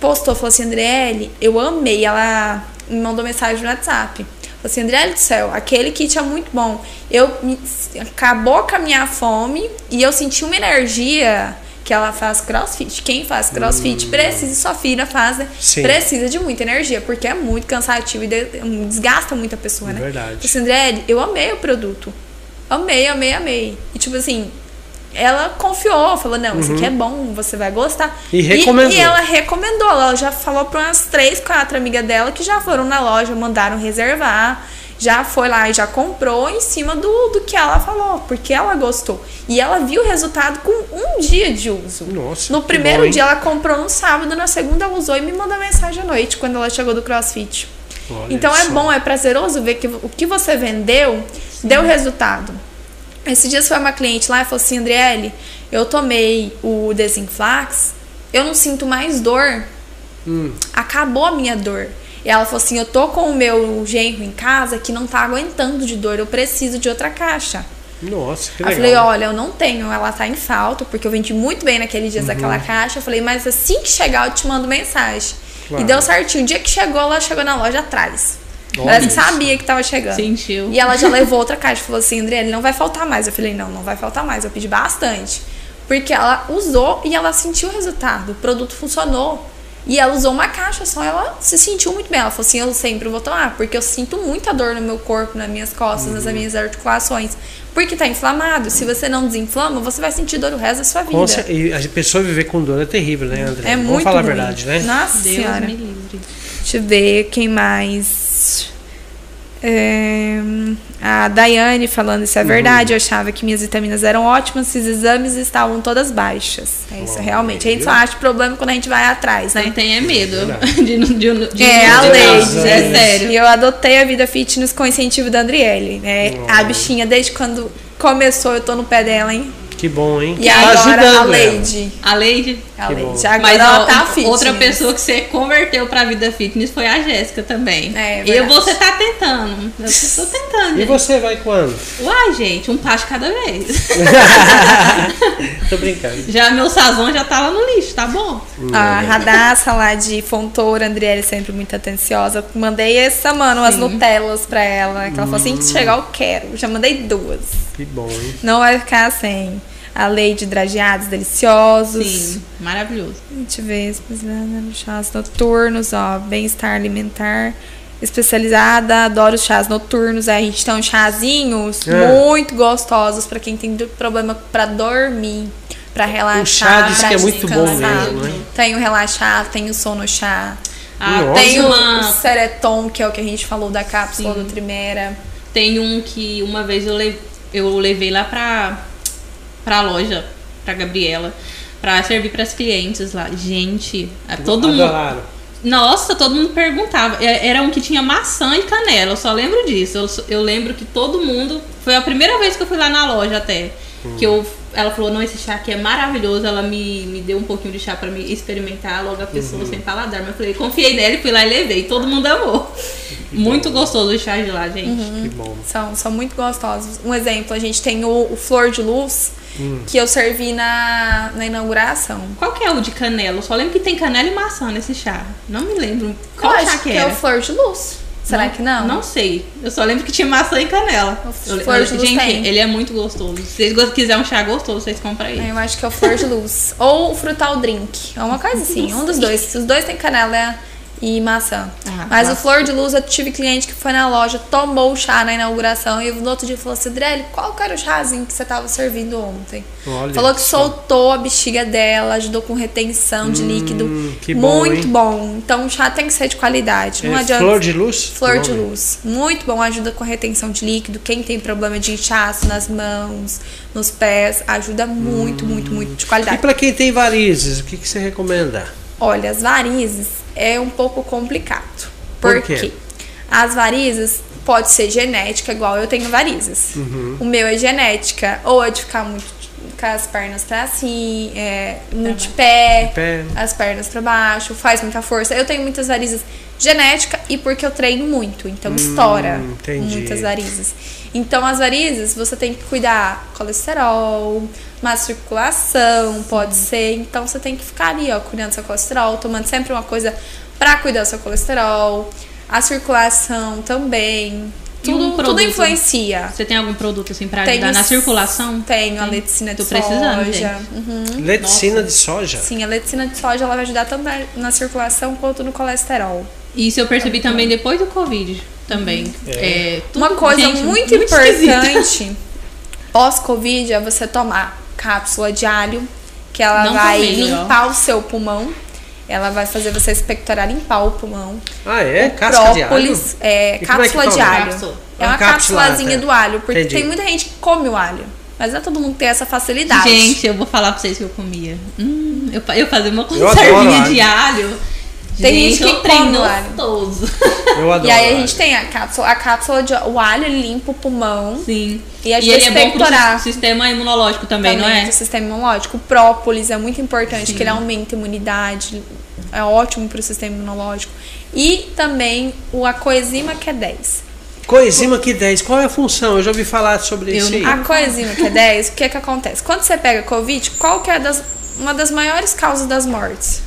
Postou, falou assim, Andriele, eu amei. Ela me mandou mensagem no WhatsApp. Falou assim, Andriele do céu, aquele kit é muito bom. Eu me- acabou com a minha fome e eu senti uma energia que ela faz crossfit. Quem faz crossfit precisa, sua filha faz, né? Hum. Sim. Precisa de muita energia, porque é muito cansativo e de- desgasta muito a pessoa, né? Verdade. Falei assim, Andriele, eu amei o produto. Amei, amei, amei. E tipo assim, ela confiou, falou, não, isso aqui é bom, você vai gostar. Uhum. E recomendou. E, ela recomendou, ela já falou para umas três, quatro amigas dela que já foram na loja, mandaram reservar, já foi lá e já comprou em cima do, do que ela falou, porque ela gostou. E ela viu o resultado com um dia de uso. Nossa, No primeiro bom, dia ela comprou no sábado, na segunda ela usou e me mandou mensagem à noite quando ela chegou do CrossFit. Olha então é bom, é prazeroso ver que o que você vendeu deu resultado. Esses dias foi uma cliente lá e falou assim, Andriele, eu tomei o Desinflax, eu não sinto mais dor. Hum. Acabou a minha dor. E ela falou assim, eu tô com o meu genro em casa que não tá aguentando de dor, eu preciso de outra caixa. Nossa, que Aí legal. eu falei, olha, eu não tenho, ela tá em falta, porque eu vendi muito bem naquele dias daquela caixa. Eu falei, mas assim que chegar eu te mando mensagem. Claro. E deu certinho. O dia que chegou, ela chegou na loja atrás. Olha Ela isso. sabia que tava chegando. Sentiu. E ela já levou outra caixa. Falou assim, André, não vai faltar mais. Eu falei, não, não vai faltar mais. Eu pedi bastante. Porque ela usou e ela sentiu o resultado. O produto funcionou. E ela usou uma caixa só, ela se sentiu muito bem. Ela falou assim: Eu sempre vou tomar, porque eu sinto muita dor no meu corpo, nas minhas costas, nas minhas articulações. Porque tá inflamado. Se você não desinflama, você vai sentir dor o resto da sua vida. Cer- E a pessoa viver com dor é terrível, né, André? É Vamos muito falar a ruim. verdade, né? Nossa Deus senhora. me livre. Deixa eu ver quem mais. É, a Daiane falando isso é verdade, eu achava que minhas vitaminas eram ótimas, os exames estavam todas baixas. É isso, Oh, realmente. A gente só acha problema quando a gente vai atrás, Não né? tenha medo Verdade. de, de, de, de É, a Leide. É sério. E eu adotei a vida fitness com incentivo da Andriele, né? A bichinha, desde quando começou, eu tô no pé dela, hein? Que bom, hein? E Tá agora a ajudando ela. Leide. A Leide. A Leide. bom. Agora Mas ela ó, tá fitness. outra pessoa que você converteu pra vida fitness foi a Jéssica também. É, e você tá tentando. Eu tô tentando. E você vai quando? Uai, gente, um passo cada vez. Tô brincando. já meu sazão já tá lá no lixo, tá bom? A Radassa lá de Fontoura, Andriele sempre muito atenciosa. Mandei essa semana umas Sim. Nutellas pra ela. Que ela falou assim: que chegar eu quero. Já mandei duas. Que bom, hein? Não vai ficar sem. A lei de drageados deliciosos. Sim, maravilhoso. Ver, especializada nos chás noturnos, ó, bem-estar alimentar, especializada, adoro os chás noturnos, a gente tem uns chazinhos É. muito gostosos pra quem tem problema pra dormir, pra relaxar, O chá diz que é muito bom mesmo, né? Tem o relaxar, tem o sono chá, Ah, tem o, o Sereton, que é o que a gente falou da cápsula Sim. do Trimera. Tem um que uma vez eu, le- eu levei lá pra, pra loja, pra Gabriela, pra servir pras clientes lá. Gente, a todo mundo. Adoraram. Nossa, todo mundo perguntava. Era um que tinha maçã e canela, eu só lembro disso. Eu, eu lembro que todo mundo. Foi a primeira vez que eu fui lá na loja até. Que eu, ela falou, não, esse chá aqui é maravilhoso. Ela me, me deu um pouquinho de chá pra me experimentar, logo a pessoa sem paladar. Mas eu falei, confiei nela e fui lá e levei. Todo mundo amou. Muito gostoso o chá de lá, gente. Uhum. Que bom. São, são muito gostosos. Um exemplo, a gente tem o, o Flor de Luz, que eu servi na, na inauguração. Qual que é o de canela? Eu só lembro que tem canela e maçã nesse chá. Não me lembro. Qual eu chá acho que que era? é o Flor de Luz. Será que não? Não sei. Eu só lembro que tinha maçã e canela. O Flor gente, tem. ele é muito gostoso. Se vocês quiserem um chá gostoso, vocês compram aí. Eu acho que é o Flor de Luz. Ou o Frutal Drink. É uma coisa assim, um dos dois. Os dois têm canela e maçã. Ah, Mas o. Flor de Luz, eu tive cliente que foi na loja, tomou o chá na inauguração e no outro dia falou assim, Drelly, qual que era o chazinho que você tava servindo ontem? Olha falou que só. soltou a bexiga dela, ajudou com retenção de líquido. Hum, que bom, Muito hein? bom. Então o chá tem que ser de qualidade. Não É adianta. flor de luz? Flor de luz. Muito bom, ajuda com retenção de líquido. Quem tem problema de inchaço nas mãos, nos pés, ajuda muito, muito, muito de E qualidade. pra quem tem varizes, o que, que você recomenda? Olha, as varizes é um pouco complicado. Por Por quê? quê? As varizes pode ser genética, igual eu tenho varizes. Uhum. O meu é genética, ou é de ficar muito com as pernas pra assim, é, muito de pé, De pé. as pernas pra baixo, faz muita força. Eu tenho muitas varizes genética e porque eu treino muito, então estoura Hum, entendi. muitas varizes. Então as varizes você tem que cuidar colesterol, má circulação, pode ser. Então você tem que ficar ali, ó, cuidando do seu colesterol, tomando sempre uma coisa pra cuidar do seu colesterol, a circulação também. E um Tudo, tudo influencia. Você tem algum produto assim pra Tenho ajudar na s- circulação? Tenho a Tem. leticina de Tô precisando, soja. Uhum. Leticina de soja? Sim, a leticina de soja ela vai ajudar tanto na- na circulação quanto no colesterol. Isso eu percebi também depois do Covid também. É, tudo- Uma coisa gente, muito, esquisita. importante pós-Covid é você tomar cápsula de alho, que ela Não vai tomei, ó. limpar o seu pulmão. Ela vai fazer você expectorar, limpar o pulmão. Ah, é? o Casca de alho? própolis é E é cápsula de toma? alho. Cápsula. É uma cápsula, cápsulazinha é. do alho, porque Entendi. tem muita gente que come o alho. Mas não é todo mundo que tem essa facilidade. Gente, eu vou falar pra vocês que eu comia. Hum, eu, eu fazia uma conservinha alho. de alho. Tem gente é um que come o alho. gostoso. Eu adoro. E aí a gente tem a cápsula, a cápsula de o alho ele limpa o pulmão. Sim. E ajuda ele a é bom pro sistema imunológico também, não é? do sistema imunológico. O própolis é muito importante, Sim. que ele aumenta a imunidade, é ótimo para o sistema imunológico. E também o a coenzima Q10. Coenzima Q10, qual é a função? Eu já ouvi falar sobre Eu isso aí. A coenzima Q10, o que que acontece? Quando você pega Covid, qual que é das, uma das maiores causas das mortes?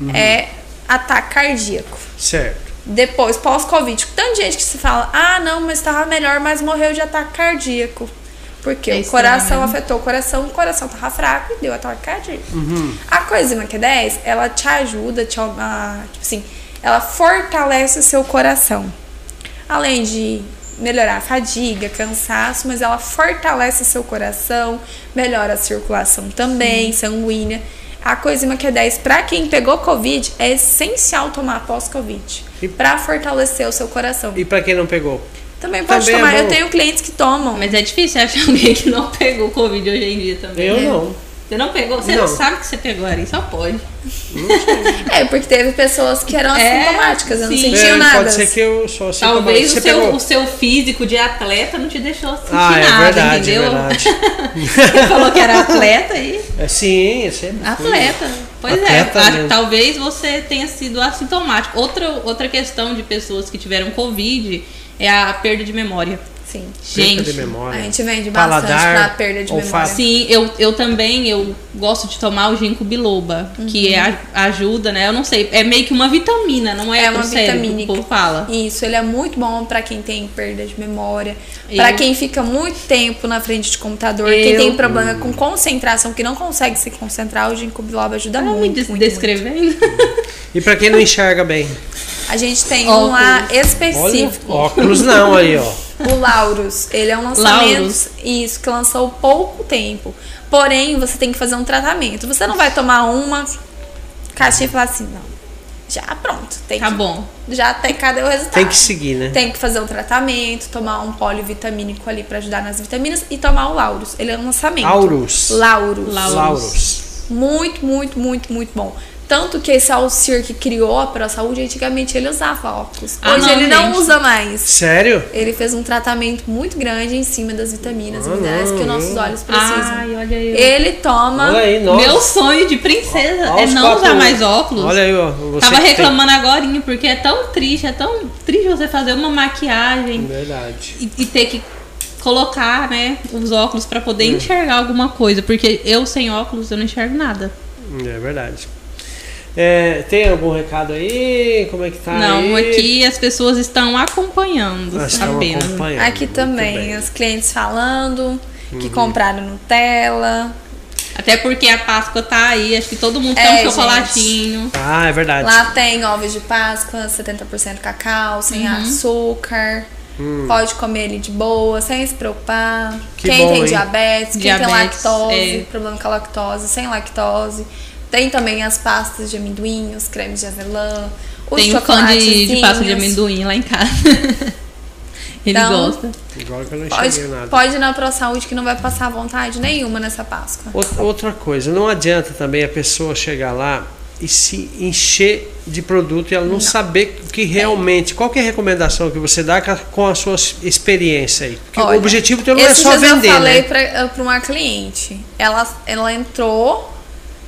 Uhum. É ataque cardíaco. Certo. Depois, pós-Covid, tanta gente que se fala, ah, não, mas estava melhor, mas morreu de ataque cardíaco. Porque É o coração né? afetou o coração, o coração tava fraco e deu ataque cardíaco. Uhum. A coenzima Q10, ela te ajuda, te, a, tipo assim, ela fortalece o seu coração. Além de melhorar a fadiga, cansaço, mas ela fortalece seu coração, melhora a circulação também, sanguínea. A coenzima Q10, para quem pegou Covid, é essencial tomar pós-Covid, E- para fortalecer o seu coração. E pra quem não pegou? Também pode Também é tomar. eu bom. tenho clientes que tomam. Mas é difícil achar alguém que não pegou Covid hoje em dia também. Eu né? não. Você não pegou? Você não, Não. sabe que você pegou, Ari, só pode. É, porque teve pessoas que eram É, assintomáticas, eu não sim. sentiam É, nada. Pode ser que eu sou assim. Talvez o seu, pegou. o seu físico de atleta não te deixou sentir Ah, é nada, verdade, é entendeu? verdade. Você falou que era atleta e. É, sim, eu sempre fui. Atleta. Pois Atleta é, a- mesmo. talvez você tenha sido assintomático. Outra, outra questão de pessoas que tiveram Covid é a perda de memória. Sim. Perda Gente, de memória. A gente vende bastante Paladar, pra perda de olfato. memória. Sim, eu, eu também eu gosto de tomar o ginkgo biloba, que é, ajuda, né? Eu não sei, é meio que uma vitamina, não é, É uma vitamina. que o povo fala. Isso, ele é muito bom pra quem tem perda de memória, Eu- Pra quem fica muito tempo na frente de computador, Eu- quem tem problema com concentração, que não consegue se concentrar, o ginkgo biloba ajuda Tá muito, me muito, des- muito. descrevendo. E pra quem não enxerga bem? A gente tem Óculos. um lá Olha, específico, óculos não aí, ó. o Laurus. Ele é um lançamento, Laurus. isso, que lançou pouco tempo. Porém, você tem que fazer um tratamento. Você não vai tomar uma caixinha e falar assim, não. Já pronto, tem Tá que, bom. já tem cadê o resultado? Tem que seguir, né? Tem que fazer um tratamento, tomar um polivitamínico ali pra ajudar nas vitaminas e tomar o Laurus. Ele é um lançamento. Aurus. Laurus. Laurus. Laurus. Muito, muito, muito, muito bom. Tanto que esse Alcir que criou a Pro Saúde, antigamente ele usava óculos. Ah, Hoje não, ele não usa mais. Sério? Ele fez um tratamento muito grande em cima das vitaminas e Ah, minerais não, que os nossos eu- olhos precisam. Ai, olha aí. Ele toma. Olha aí, nossa. Meu sonho de princesa Olha é não quatro- usar mais óculos. Olha aí, ó. Você Tava que tem- reclamando agora, porque é tão triste, é tão triste você fazer uma maquiagem Verdade. e, e ter que colocar, né, os óculos pra poder Hum. enxergar alguma coisa, porque eu sem óculos eu não enxergo nada. É verdade. É, tem algum recado aí? Como é que tá não, aí? aqui as pessoas estão acompanhando Nós estamos apenas. acompanhando. Aqui também, bem. Uhum. os clientes falando que compraram Nutella. Até porque a Páscoa tá aí, acho que todo mundo É, quer um gente. chocolatinho. Ah, é verdade. Lá tem ovos de Páscoa, 70% cacau, sem Uhum. açúcar. Pode comer ele de boa, sem se preocupar. Hum. Que quem bom, tem hein? diabetes, quem Diabetes, tem lactose, é. problema com a lactose, sem lactose. Tem também as pastas de amendoim, os cremes de avelã, os Tem um fã de, de pasta de amendoim lá em casa. Ele Então, gosta. Agora que eu não Pode, enxerguei nada. pode ir na Pro Saúde que não vai passar vontade nenhuma nessa Páscoa. Outra- coisa, não adianta também a pessoa chegar lá e se encher de produto e ela não, saber o que realmente, qual que é a recomendação que você dá com a sua experiência aí. Porque Olha, o objetivo teu não é só vender, eu falei né? pra, pra uma cliente. Ela, ela entrou,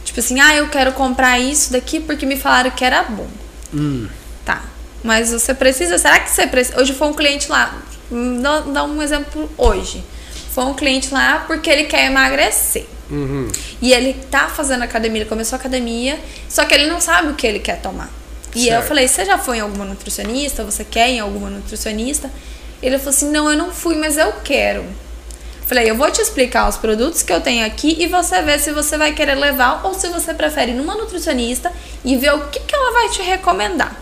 tipo assim, ah, eu quero comprar isso daqui porque me falaram que era bom. Hum. Tá. Mas você precisa. Será que você precisa? Hoje foi um cliente lá. Dá, dá um exemplo hoje. Foi um cliente lá porque ele quer emagrecer. Uhum. E ele tá fazendo academia, ele começou a academia, só que ele não sabe o que ele quer tomar. E eu Certo. falei, você já foi em alguma nutricionista? Você quer em alguma nutricionista? Ele falou assim, não, eu não fui, mas eu quero. Falei, eu vou te explicar os produtos que eu tenho aqui e você vê se você vai querer levar ou se você prefere ir numa nutricionista e ver o que, que ela vai te recomendar.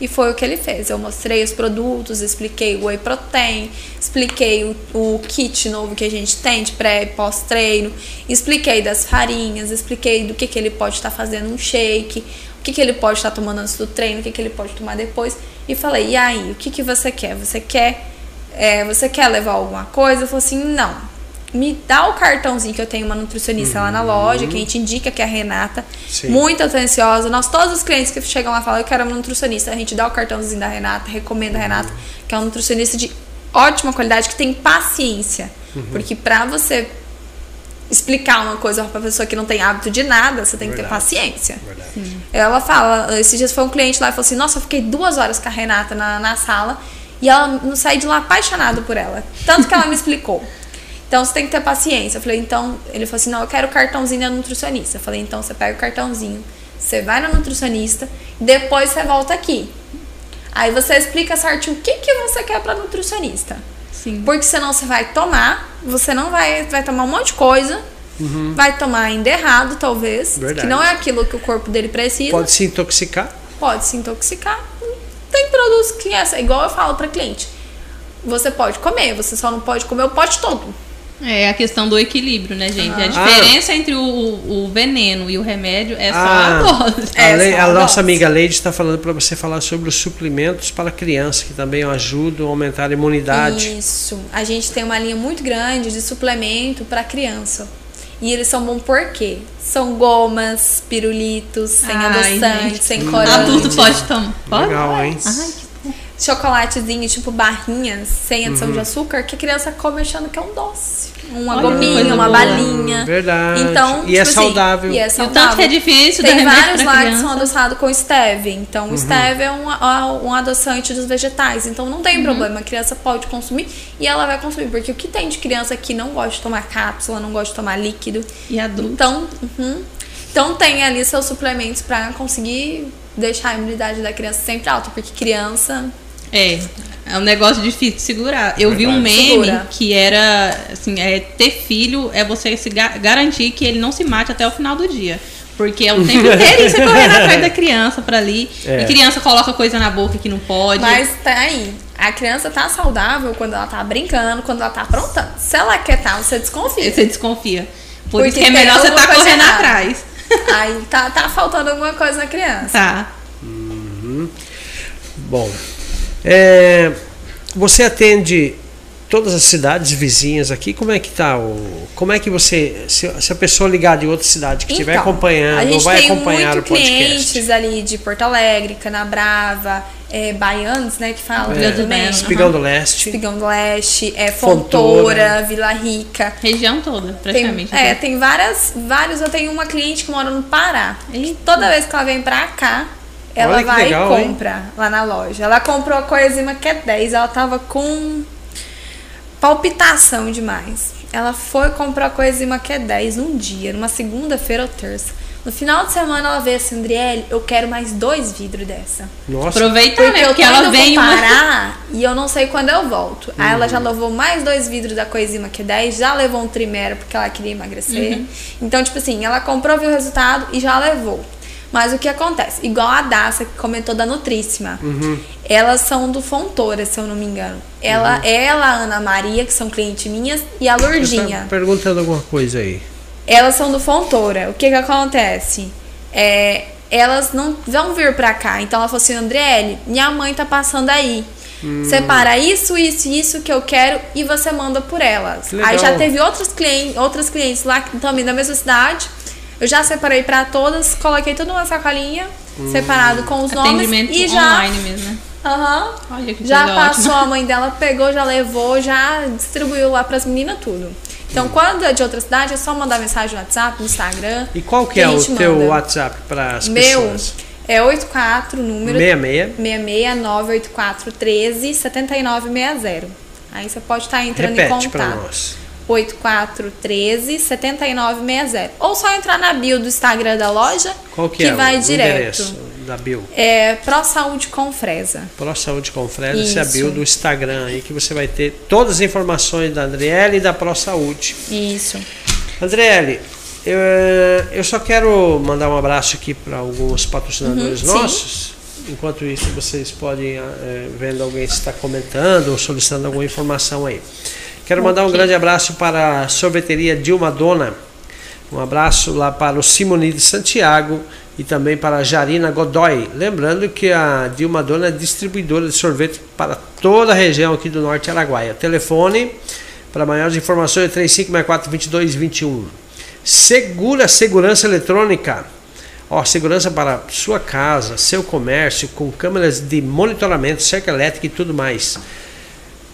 E foi o que ele fez. Eu mostrei os produtos, expliquei o whey protein, expliquei o, o kit novo que a gente tem de pré e pós-treino, expliquei das farinhas, expliquei do que, que ele pode estar fazendo um shake, o que, que ele pode estar tomando antes do treino, o que, que ele pode tomar depois. E falei, e aí, o que, que você quer? Você quer, é, você quer levar alguma coisa? Eu falei assim, não. Me dá o cartãozinho que eu tenho uma nutricionista lá na loja, que a gente indica que é a Renata. Sim. Muito atenciosa. Nós, todos os clientes que chegam lá falam, eu quero uma nutricionista. A gente dá o cartãozinho da Renata, recomenda a Renata, que é uma nutricionista de ótima qualidade, que tem paciência. Porque pra você explicar uma coisa pra pessoa que não tem hábito de nada, você tem que ter Verdade. paciência. Verdade. Ela fala, esses dias foi um cliente lá e falou assim, nossa, eu fiquei duas horas com a Renata na, na sala e ela não saí de lá apaixonado por ela. Tanto que ela me explicou. Então você tem que ter paciência. Eu falei, então, ele falou assim, não, eu quero o cartãozinho da nutricionista. Eu falei, então você pega o cartãozinho, você vai na nutricionista, depois você volta aqui. Aí você explica certinho o que, que você quer pra nutricionista. Sim. Porque senão você vai tomar, você não vai, vai tomar um monte de coisa, vai tomar ainda errado, talvez, Verdade. que não é aquilo que o corpo dele precisa, Pode pode, se intoxicar. se intoxicar. Tem produtos que é igual eu falo pra cliente. Você pode comer, você só não pode comer o pote todo. É a questão do equilíbrio, né, gente? A Ah. diferença entre o, o veneno e o remédio é só Ah. a dose. A, É, Lei- a a nossa dose. amiga Leide está falando para você falar sobre os suplementos para criança, que também ajudam a aumentar a imunidade. Isso. A gente tem uma linha muito grande de suplemento para criança. E eles são bons por quê? São gomas, pirulitos, sem Ai, adoçante, gente. sem corante. Adulto pode tomar. Pode? Legal, hein? Ai, Chocolatezinho, tipo barrinhas, sem adição Uhum. de açúcar, que a criança come achando que é um doce. Uma Olha gominha, uma boa. balinha. Verdade. Então, E é tipo assim, saudável. E é E o tanto saudável. que é difícil Tem remédio vários lá que são adoçados com stevia. Então, Uhum. o stevia é um, um adoçante dos vegetais. Então, não Uhum. tem problema. A criança pode consumir e ela vai consumir. Porque o que tem de criança que não gosta de tomar cápsula, não gosta de tomar líquido. E adulto. Então, uhum. então tem ali seus suplementos pra conseguir deixar a imunidade da criança sempre alta. Porque criança... É, é um negócio difícil de segurar. Eu vi um meme Segura. que era assim, é, ter filho é você se ga- garantir que ele não se mate até o final do dia. Porque é o tempo inteiro você correndo atrás da criança pra ali. É. E criança coloca coisa na boca que não pode. Mas tá aí. A criança tá saudável quando ela tá brincando, quando ela tá aprontando. Se ela quer tá, você desconfia. Você desconfia. Por Porque isso que é melhor você coisa correndo errada. atrás. Aí tá, tá faltando alguma coisa na criança. Tá. Bom, é, você atende todas as cidades vizinhas aqui. Como é que tá o? Como é que você, se, se a pessoa ligar de outra cidade que estiver Então, acompanhando ou vai tem acompanhar o podcast? clientes ali de Porto Alegre, Canabrava, é, Baianos, né, que falam Vila do também. Belo. Espigão do Leste. Espigão do Leste, é, Fontoura. Fontoura, Vila Rica. Região toda, Tem, praticamente. é, tem várias, vários. Eu tenho uma cliente que mora no Pará. Eita. Toda vez que ela vem pra cá, ela Olha que vai legal, e hein? compra lá na loja. Ela comprou a coenzima Q10, ela tava com palpitação demais. Ela foi comprar a coenzima Q10 um dia, numa segunda-feira ou terça. No final de semana ela veio assim, Andriele, eu quero mais dois vidros dessa. Nossa, Aproveitar, Porque né? eu tô Porque ela pro uma. E eu não sei quando eu volto. Aí ela Uhum. já levou mais dois vidros da Coenzima Q10, já levou um trimero porque ela queria emagrecer. Uhum. Então, tipo assim, ela comprou, viu o resultado e já levou. Mas o que acontece? Igual a Daça que comentou da Nutríssima. Uhum. Elas são do Fontoura, se eu não me engano. Ela, Uhum. ela, a Ana Maria, que são clientes minhas, e a Lourdinha. Tá perguntando alguma coisa aí. Elas são do Fontoura. O que que acontece? É, elas não vão vir pra cá. Então ela falou assim, Andriele, minha mãe tá passando aí. Hum. Separa isso, isso e isso que eu quero e você manda por elas. Aí já teve outros clientes, outras clientes lá que também da mesma cidade. Eu já separei pra todas, coloquei tudo numa sacolinha, Hum. separado com os nomes e já, online mesmo, né? Aham. Olha que já passou ótima. a mãe dela, pegou, já levou, já distribuiu lá pras meninas tudo. Então, quando é de outra cidade, é só mandar mensagem no WhatsApp, no Instagram. E qual que é o gente teu manda. WhatsApp para as Meu pessoas? é 84, número 66. 6698413 7960. Aí você pode estar entrando Repete em para contato. nós. 8413 7960. Ou só entrar na bio do Instagram da loja, Qual que, que é vai o direto. endereço da Bill? É Pro Saúde com Fresa. Pro Saúde com Fred, esse é a. Bill do Instagram aí que você vai ter todas as informações da Andriele e da Pro Saúde. Isso. Andriele, eu, eu só quero mandar um abraço aqui para alguns patrocinadores Uhum, sim. nossos. Enquanto isso, vocês podem, eh, vendo alguém está comentando ou solicitando alguma informação aí. Quero mandar um grande abraço para a sorveteria Dilma Dona. Um abraço lá para o Simoni de Santiago e também para a Jarina Godoy. Lembrando que a Dilma Dona é distribuidora de sorvete para toda a região aqui do Norte Araguaia. Telefone para maiores informações é 3564-2221. Segura Segurança Eletrônica. Ó, segurança para sua casa, seu comércio, com câmeras de monitoramento, cerca elétrica e tudo mais.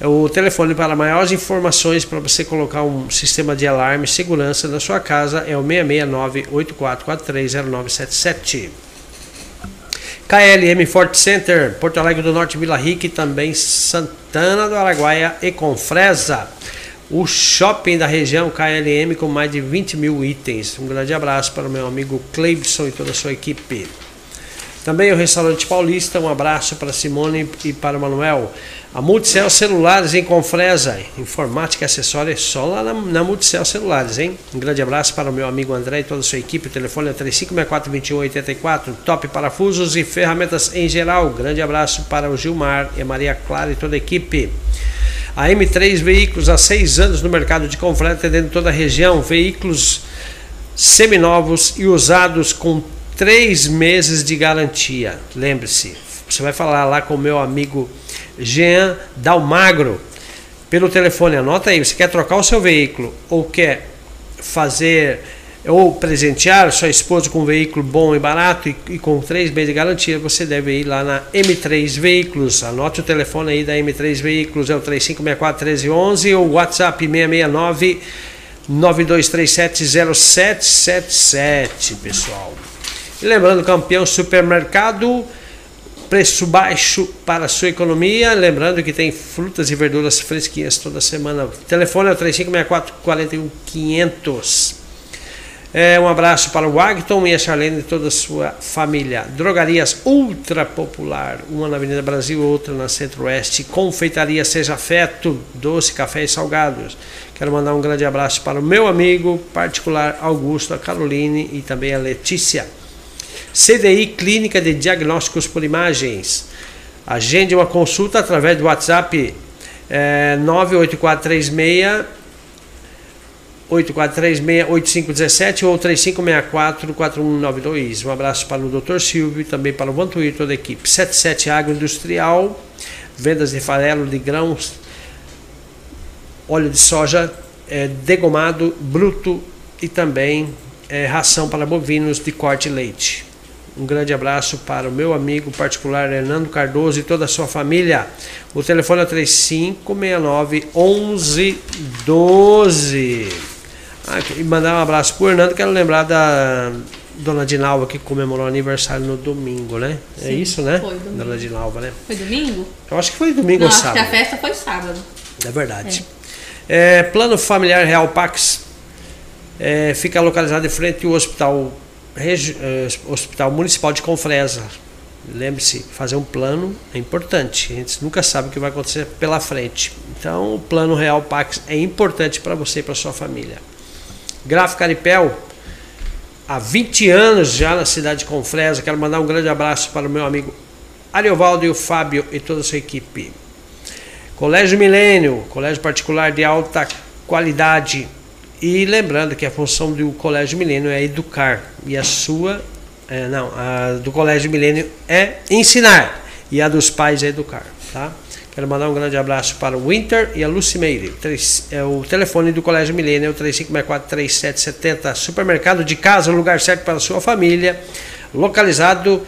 O telefone para maiores informações para você colocar um sistema de alarme segurança na sua casa é o 669-8443-0977. KLM Fort Center, Porto Alegre do Norte, Vila Rica e também Santana do Araguaia e Confresa. O shopping da região KLM com mais de 20 mil itens. Um grande abraço para o meu amigo Cleibson e toda a sua equipe. Também o Restaurante Paulista, um abraço para Simone e para o Manuel. A Multicel Celulares em Confresa, informática e acessória só lá na, na Multicel Celulares, hein? Um grande abraço para o meu amigo André e toda a sua equipe. O telefone é 3564-2184. Top parafusos e ferramentas em geral. Grande abraço para o Gilmar e Maria Clara e toda a equipe. A M3 Veículos há seis anos no mercado de Confrade, atendendo toda a região. Veículos seminovos e usados com três meses de garantia. Lembre-se, você vai falar lá com o meu amigo Jean Dalmagro pelo telefone. Anota aí, você quer trocar o seu veículo ou quer fazer ou presentear sua esposa com um veículo bom e barato e, e, com três meses de garantia, você deve ir lá na M3 Veículos. Anote o telefone aí da M3 Veículos, é o 3564 1311 ou WhatsApp 669 92370777, pessoal. E lembrando, campeão supermercado, preço baixo para a sua economia. Lembrando que tem frutas e verduras fresquinhas toda semana. Telefone é o 3564 41500. É, um abraço para o Agton e a Charlene e toda a sua família. Drogarias Ultra Popular, uma na Avenida Brasil, outra na Centro-Oeste. Confeitaria Seja Afeto, doce, café e salgados. Quero mandar um grande abraço para o meu amigo particular Augusto, a Caroline e também a Letícia. CDI Clínica de Diagnósticos por Imagens. Agende uma consulta através do WhatsApp é, 98436 8436-8517 ou 3564-4192. Um abraço para o Dr. Silvio e também para o Vantuí e toda a equipe. 77 Agroindustrial, vendas de farelo de grãos, óleo de soja é, degomado, bruto e também é, ração para bovinos de corte e leite. Um grande abraço para o meu amigo particular Hernando Cardoso e toda a sua família. O telefone é 3569 1112. Ah, e mandar um abraço pro Hernando, quero lembrar da Dona Dinalva que comemorou aniversário no domingo, né? É Sim, é isso, né? Foi domingo. Dona Dinalva, né? Foi domingo? Eu acho que foi domingo Não, ou sábado. Acho que a festa foi sábado. É verdade. É. É, Plano Familiar Real Pax é, fica localizado em frente ao Hospital, é, Hospital Municipal de Confresa. Lembre-se, fazer um plano é importante. A gente nunca sabe o que vai acontecer pela frente. Então, o Plano Real Pax é importante para você e para sua família. Gráfica Aripel, há 20 anos já na cidade de Confresa. Quero mandar um grande abraço para o meu amigo Ariovaldo e o Fábio e toda a sua equipe. Colégio Milênio, colégio particular de alta qualidade. E lembrando que a função do Colégio Milênio é educar. E a sua, é, não, a do Colégio Milênio é ensinar. E a dos pais é educar. Tá? Quero mandar um grande abraço para o Winter e a Lucimeire. É o telefone do Colégio Milênio, é 3564-3770. Supermercado de casa, lugar certo para a sua família. Localizado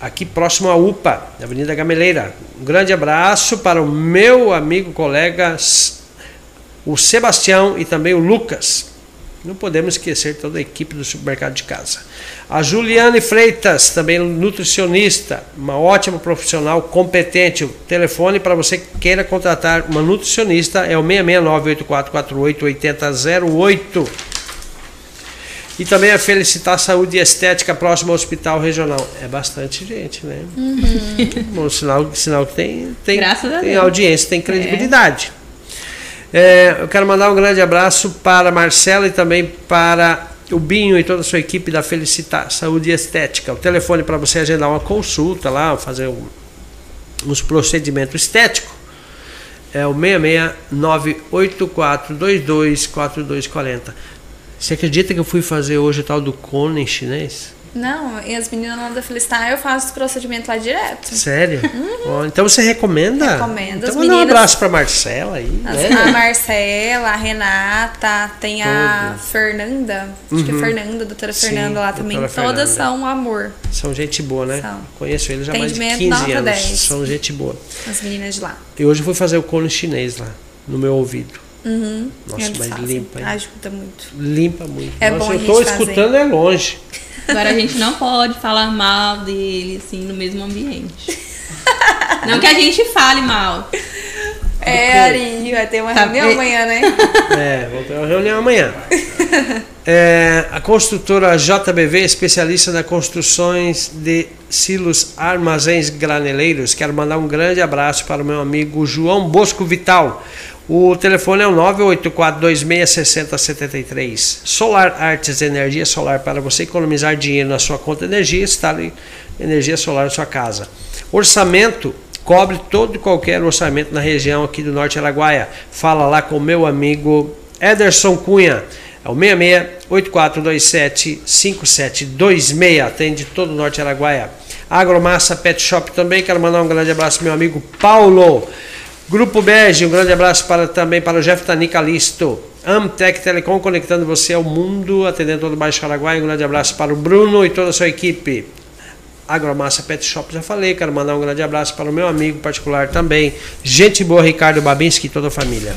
aqui próximo à UPA, Avenida Gameleira. Um grande abraço para o meu amigo, colega, o Sebastião e também o Lucas. Não podemos esquecer toda a equipe do supermercado de casa. A Juliane Freitas, também nutricionista, uma ótima profissional, competente. O telefone para você que queira contratar uma nutricionista é o 669-8448-8008. E também a Felicitar Saúde e Estética, próximo ao Hospital Regional. É bastante gente, né? Uhum. Bom, sinal, sinal que tem, tem, tem audiência, tem credibilidade. É. É, eu quero mandar um grande abraço para Marcela e também para o Binho e toda a sua equipe da Felicitar Saúde e Estética. O telefone para você agendar uma consulta lá, fazer um, uns procedimentos estéticos é o 66984224240. Você acredita que eu fui fazer hoje o tal do cone chinês? Não, e as meninas lá da Felicitar, eu faço esse procedimento lá direto. Sério? Uhum. então você recomenda? Recomendo. Então manda um abraço pra Marcela aí. Né? A Marcela, a Renata, tem a Fernanda, acho uhum. que é uhum. Fernanda, a doutora Sim, Fernanda lá também. Todas Fernanda. são um amor. São gente boa, né? São. Conheço eles há mais de 15 anos. 10. São gente boa. As meninas de lá. E hoje eu fui fazer o cone chinês lá, no meu ouvido. Uhum. Nossa, mas limpa. Hein? Ajuda muito. Limpa muito. É Nossa, bom eu tô escutando é longe. Agora a gente não pode falar mal dele, assim, no mesmo ambiente. Não que a gente fale mal. É, Ari, vai ter uma tá reunião amanhã, né? É, vou ter uma reunião amanhã. É, a construtora JBV, especialista na construções de silos armazéns graneleiros. Quero mandar um grande abraço para o meu amigo João Bosco Vital. O telefone é o 984266073. Solar Artes Energia Solar para você economizar dinheiro na sua conta de energia, instale energia solar na sua casa. Orçamento cobre todo e qualquer orçamento na região aqui do Norte Araguaia. Fala lá com meu amigo Ederson Cunha. É o 66 8427 5726. Atende todo o Norte Araguaia. Agromassa Pet Shop também. Quero mandar um grande abraço meu amigo Paulo. Grupo Bege, um grande abraço para, também para o Jeff Tanicalisto. Amtec Telecom conectando você ao mundo, atendendo todo o Baixo Araguaia. Um grande abraço para o Bruno e toda a sua equipe. Agromassa Pet Shop, já falei, quero mandar um grande abraço para o meu amigo particular também. Gente boa, Ricardo Babinski e toda a família.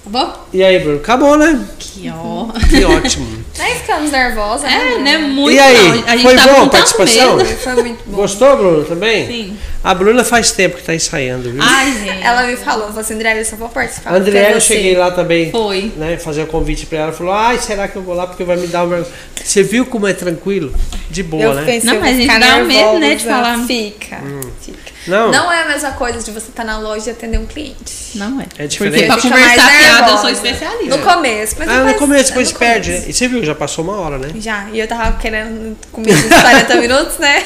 Acabou? E aí, Bruno? Acabou, né? Que ó. Que ótimo. Nem ficamos nervosa, né? É, né? Muito E aí, não. A gente foi tava bom a participação? medo. Foi muito bom. Gostou, Bruno, também? Sim. A Bruna faz tempo que está ensaiando, viu? Ai, gente. Ela me falou, falou assim, André, eu só vou participar. A André, porque eu cheguei lá também, Foi. né, fazer o convite para ela. Falou, ai, será que eu vou lá porque vai me dar uma... Você viu como é tranquilo? De boa, Eu né? pensei, Não, mas a gente dá um medo, né, de falar. Fica, fica. Não. Não é a mesma coisa de você estar na loja e atender um cliente. Não é. É diferente. Porque pra Fica conversar mais piada eu sou especialista. No começo, mas Ah, no depois- começo, depois no perde, né? começo. E você viu, já passou uma hora, né? Já, e eu tava querendo comer uns 40 minutos, né?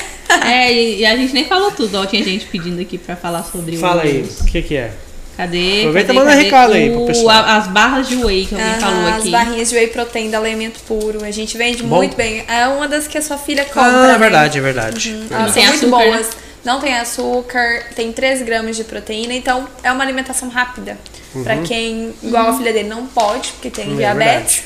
É, e, e a gente nem falou tudo. Ó, tinha gente pedindo aqui pra falar sobre Fala os... aí, o que que é? Cadê? Aproveita e manda cadê? recado aí O- pro pessoal. a- as barras de whey que alguém Aham, falou as aqui. barrinhas de whey protein da Alimento Puro. A gente vende Bom. muito bem. É uma das que a sua filha compra. Ah, né? é verdade, é verdade. Elas Não são tem muito açúcar, boas. né? Não tem açúcar, tem 3 gramas de proteína, então é uma alimentação rápida. Pra quem, igual a filha dele, não pode, porque tem Uhum. É diabetes.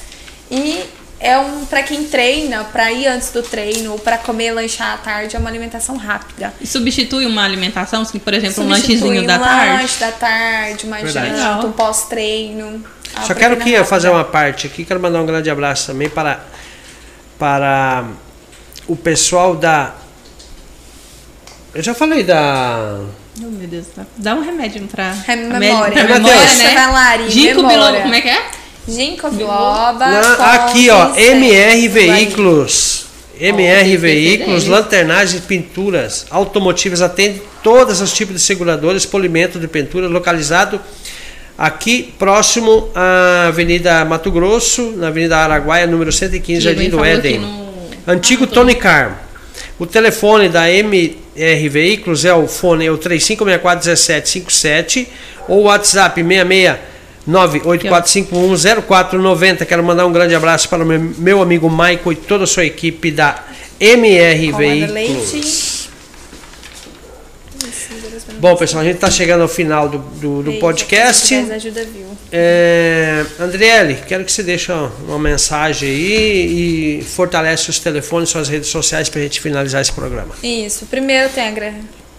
E é um para quem treina, pra ir antes do treino, ou pra comer lanchar à tarde, é uma alimentação rápida. E substitui uma alimentação, assim, por exemplo, um Substitui lanchezinho da um tarde. lanche da tarde, uma Verdade. janta, Legal. um pós-treino. a Só quero proteína aqui rápida. fazer uma parte aqui, quero mandar um grande abraço também para, para o pessoal da. Eu já falei da. Oh, meu Deus. dá- um remédio pra... É a memória. É, memória, Matheus. né? Valari, Ginkgo memória. biloba, como é que é? Ginkgo biloba. Na- aqui, ó, ginseng. MR. Veículos. MR Veículos, deles. lanternagens, pinturas automotivas, atende todos os tipos de seguradoras, polimento de pintura, localizado aqui próximo à Avenida Mato Grosso, na Avenida Araguaia, número 115, Que Jardim do Éden. no- Antigo Ah, Tony Car. O telefone da MR Veículos é o fone é o 35641757 ou o WhatsApp 66984510490. Quero mandar um grande abraço para o meu, meu amigo Michael e toda a sua equipe da MR Veículos. leite. Bom, pessoal, a gente está chegando ao final do, do, do Eita, podcast. 10 ajuda, viu? É, Andriele, quero que você deixe uma mensagem aí e fortalece os telefones, suas redes sociais para a gente finalizar esse programa. Isso. Primeiro, tenho agra-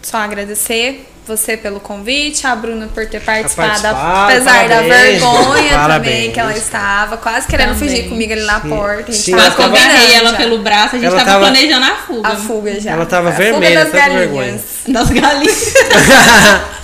só agradecer você pelo convite, a Bruna por ter participado, apesar da vergonha parabéns. também que ela estava, quase querendo Também. fugir comigo ali na porta. A gente Sim, tava ela Quase que eu agarrei ela já. pelo braço, a gente Ela tava, tava- planejando a fuga. A fuga já. Ela tava A fuga vermelha, das galinhas. Das galinhas.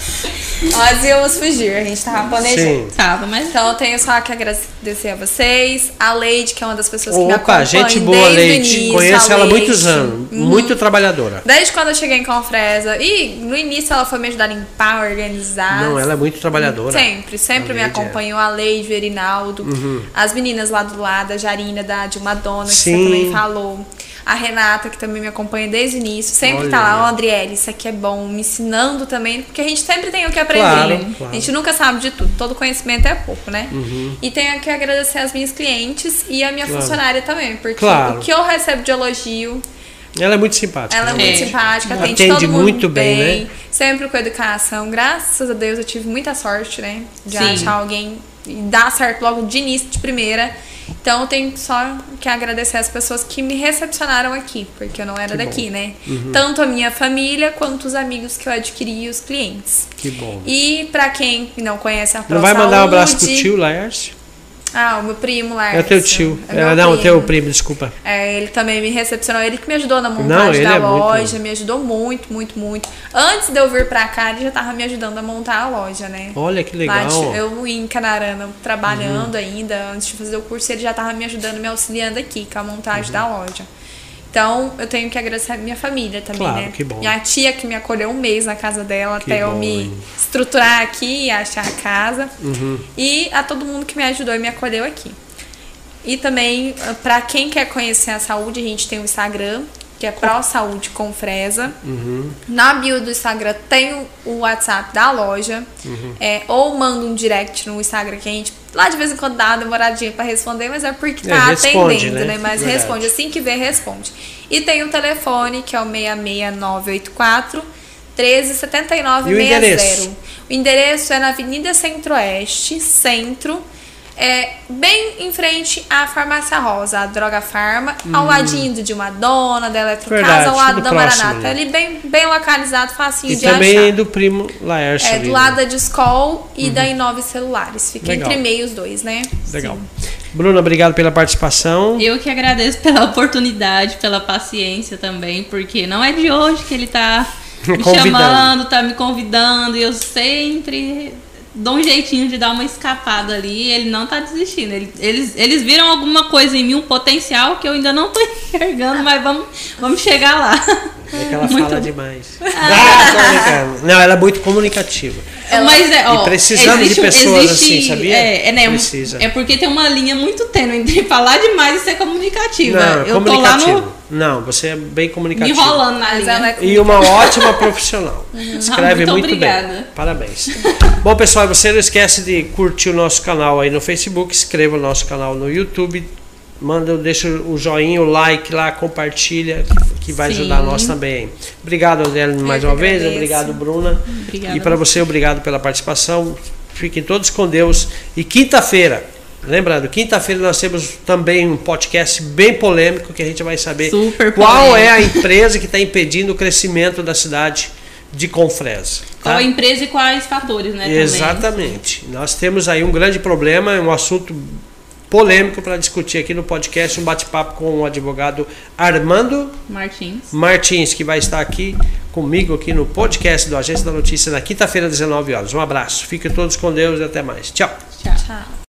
Nós íamos fugir, a gente tava planejando. Sim. tava, mas Então eu tenho só que agradecer a vocês, a Leide, que é uma das pessoas que me Opa, acompanha gente boa, desde o Leite. início. Conheço a ela há muitos anos. Uhum. Muito trabalhadora. Desde quando eu cheguei em Confresa. E no início ela foi me ajudar a limpar, organizar. Não, ela é muito trabalhadora. Sempre, sempre A me Leide é. acompanhou a Leide, o Erinaldo, as meninas lá do lado, a Jarina, da Dilma Dona, que Sim. você também falou. A Renata, que também me acompanha desde o início. Sempre Olha. tá lá, ó, Andriele, isso aqui é bom, me ensinando também, porque a gente sempre tem o que aprender. Claro, né? claro. A gente nunca sabe de tudo, todo conhecimento é pouco, né? Uhum. E tenho que agradecer as minhas clientes e a minha Claro. funcionária também, porque o que eu recebo de elogio, Ela é muito simpática. ela é muito simpática, atende, Atende todo mundo muito bem, né? Sempre com educação. Graças a Deus eu tive muita sorte, né? De Sim. achar alguém e dar certo logo de início, de primeira. Então eu tenho só que agradecer as pessoas que me recepcionaram aqui, porque eu não era Que bom. Uhum. daqui, né? Tanto a minha família quanto os amigos que eu adquiri e os clientes. Que bom. E pra quem não conhece a Não vai mandar um abraço pro tio, Laércio? Ah, o meu primo lá. É teu tio. É É, não, primo. teu primo, desculpa. É, ele também me recepcionou, ele que me ajudou na Não, montagem ele da é loja, me ajudou muito, muito, muito. Antes de eu vir pra cá, ele já tava me ajudando a montar a loja, né? Olha que legal. Lá, eu em Canarana Uhum. trabalhando ainda, antes de fazer o curso, ele já tava me ajudando, me auxiliando aqui com a montagem da loja. Então, eu tenho que agradecer a minha família também, Claro, né? que bom. Minha tia que me acolheu um mês na casa dela Que até eu bom, me hein? estruturar aqui e achar a casa. Uhum. E a todo mundo que me ajudou e me acolheu aqui. E também, para quem quer conhecer a saúde, a gente tem o Instagram, que é Pró Saúde com Fresa. Na bio do Instagram tem o- WhatsApp da loja. É, ou manda um direct no Instagram que a gente lá de vez em quando dá uma demoradinha pra responder, mas é porque É, tá responde, atendendo, né? né? Mas Verdade. responde. Assim que vê, responde. E tem o telefone, que é o 66984 1379 E o endereço? O endereço é na Avenida Centro-Oeste, centro, é bem em frente à Farmácia Rosa, a Droga Farma, ao ladinho de uma dona, da Eletrocasa, Hum. Verdade, ao lado da próximo, Maranata. né? Ali bem, bem localizado, facinho E de também achar. do primo Laércio. É, ali, do né? lado da Discol e da Inove Celulares. Fica Legal. entre meio os dois, né? Legal. Bruna, obrigado pela participação. Eu que agradeço pela oportunidade, pela paciência também, porque não é de hoje que ele tá me Convidando. chamando, tá me convidando, e eu sempre dou um jeitinho de dar uma escapada ali, e ele não tá desistindo. Ele- eles, eles viram alguma coisa em mim, um potencial que eu ainda não tô enxergando, mas vamos, vamos chegar lá. É que ela Muito fala bom. demais. Ah, brincando. Não, ela é muito comunicativa. Mas é, ó, E precisamos de existe um- pessoas existe- assim, sabia? É, é, né, Precisa. é porque tem uma linha muito tênue entre falar demais e ser comunicativa. Não, eu tô lá no, Não, você é bem me comunicativa. enrolando na linha. é E uma ótima profissional. Escreve Muito muito, obrigada. bem. Parabéns. Bom, pessoal, você não esquece de curtir o nosso canal aí no Facebook, inscreva o nosso canal no YouTube, manda, deixa o joinha, o like lá, compartilha, que, que vai Sim. ajudar nós também. Obrigado, Adriane, mais uma vez. agradeço. Obrigado, Bruna. Obrigada E para você, obrigado pela participação. Fiquem todos com Deus. E quinta-feira, lembrando, quinta-feira nós temos também um podcast bem polêmico que a gente vai saber Super qual polêmico. é a empresa que está impedindo o crescimento da cidade de Confresa. Qual tá? a empresa e quais fatores, né? também. Exatamente. Nós temos aí um grande problema, um assunto polêmico para discutir aqui no podcast, um bate-papo com o advogado Armando Martins. Martins, que vai estar aqui comigo aqui no podcast do Agência da Notícia na quinta-feira, às 19 horas. Um abraço. Fiquem todos com Deus e até mais. Tchau. Tchau. Tchau.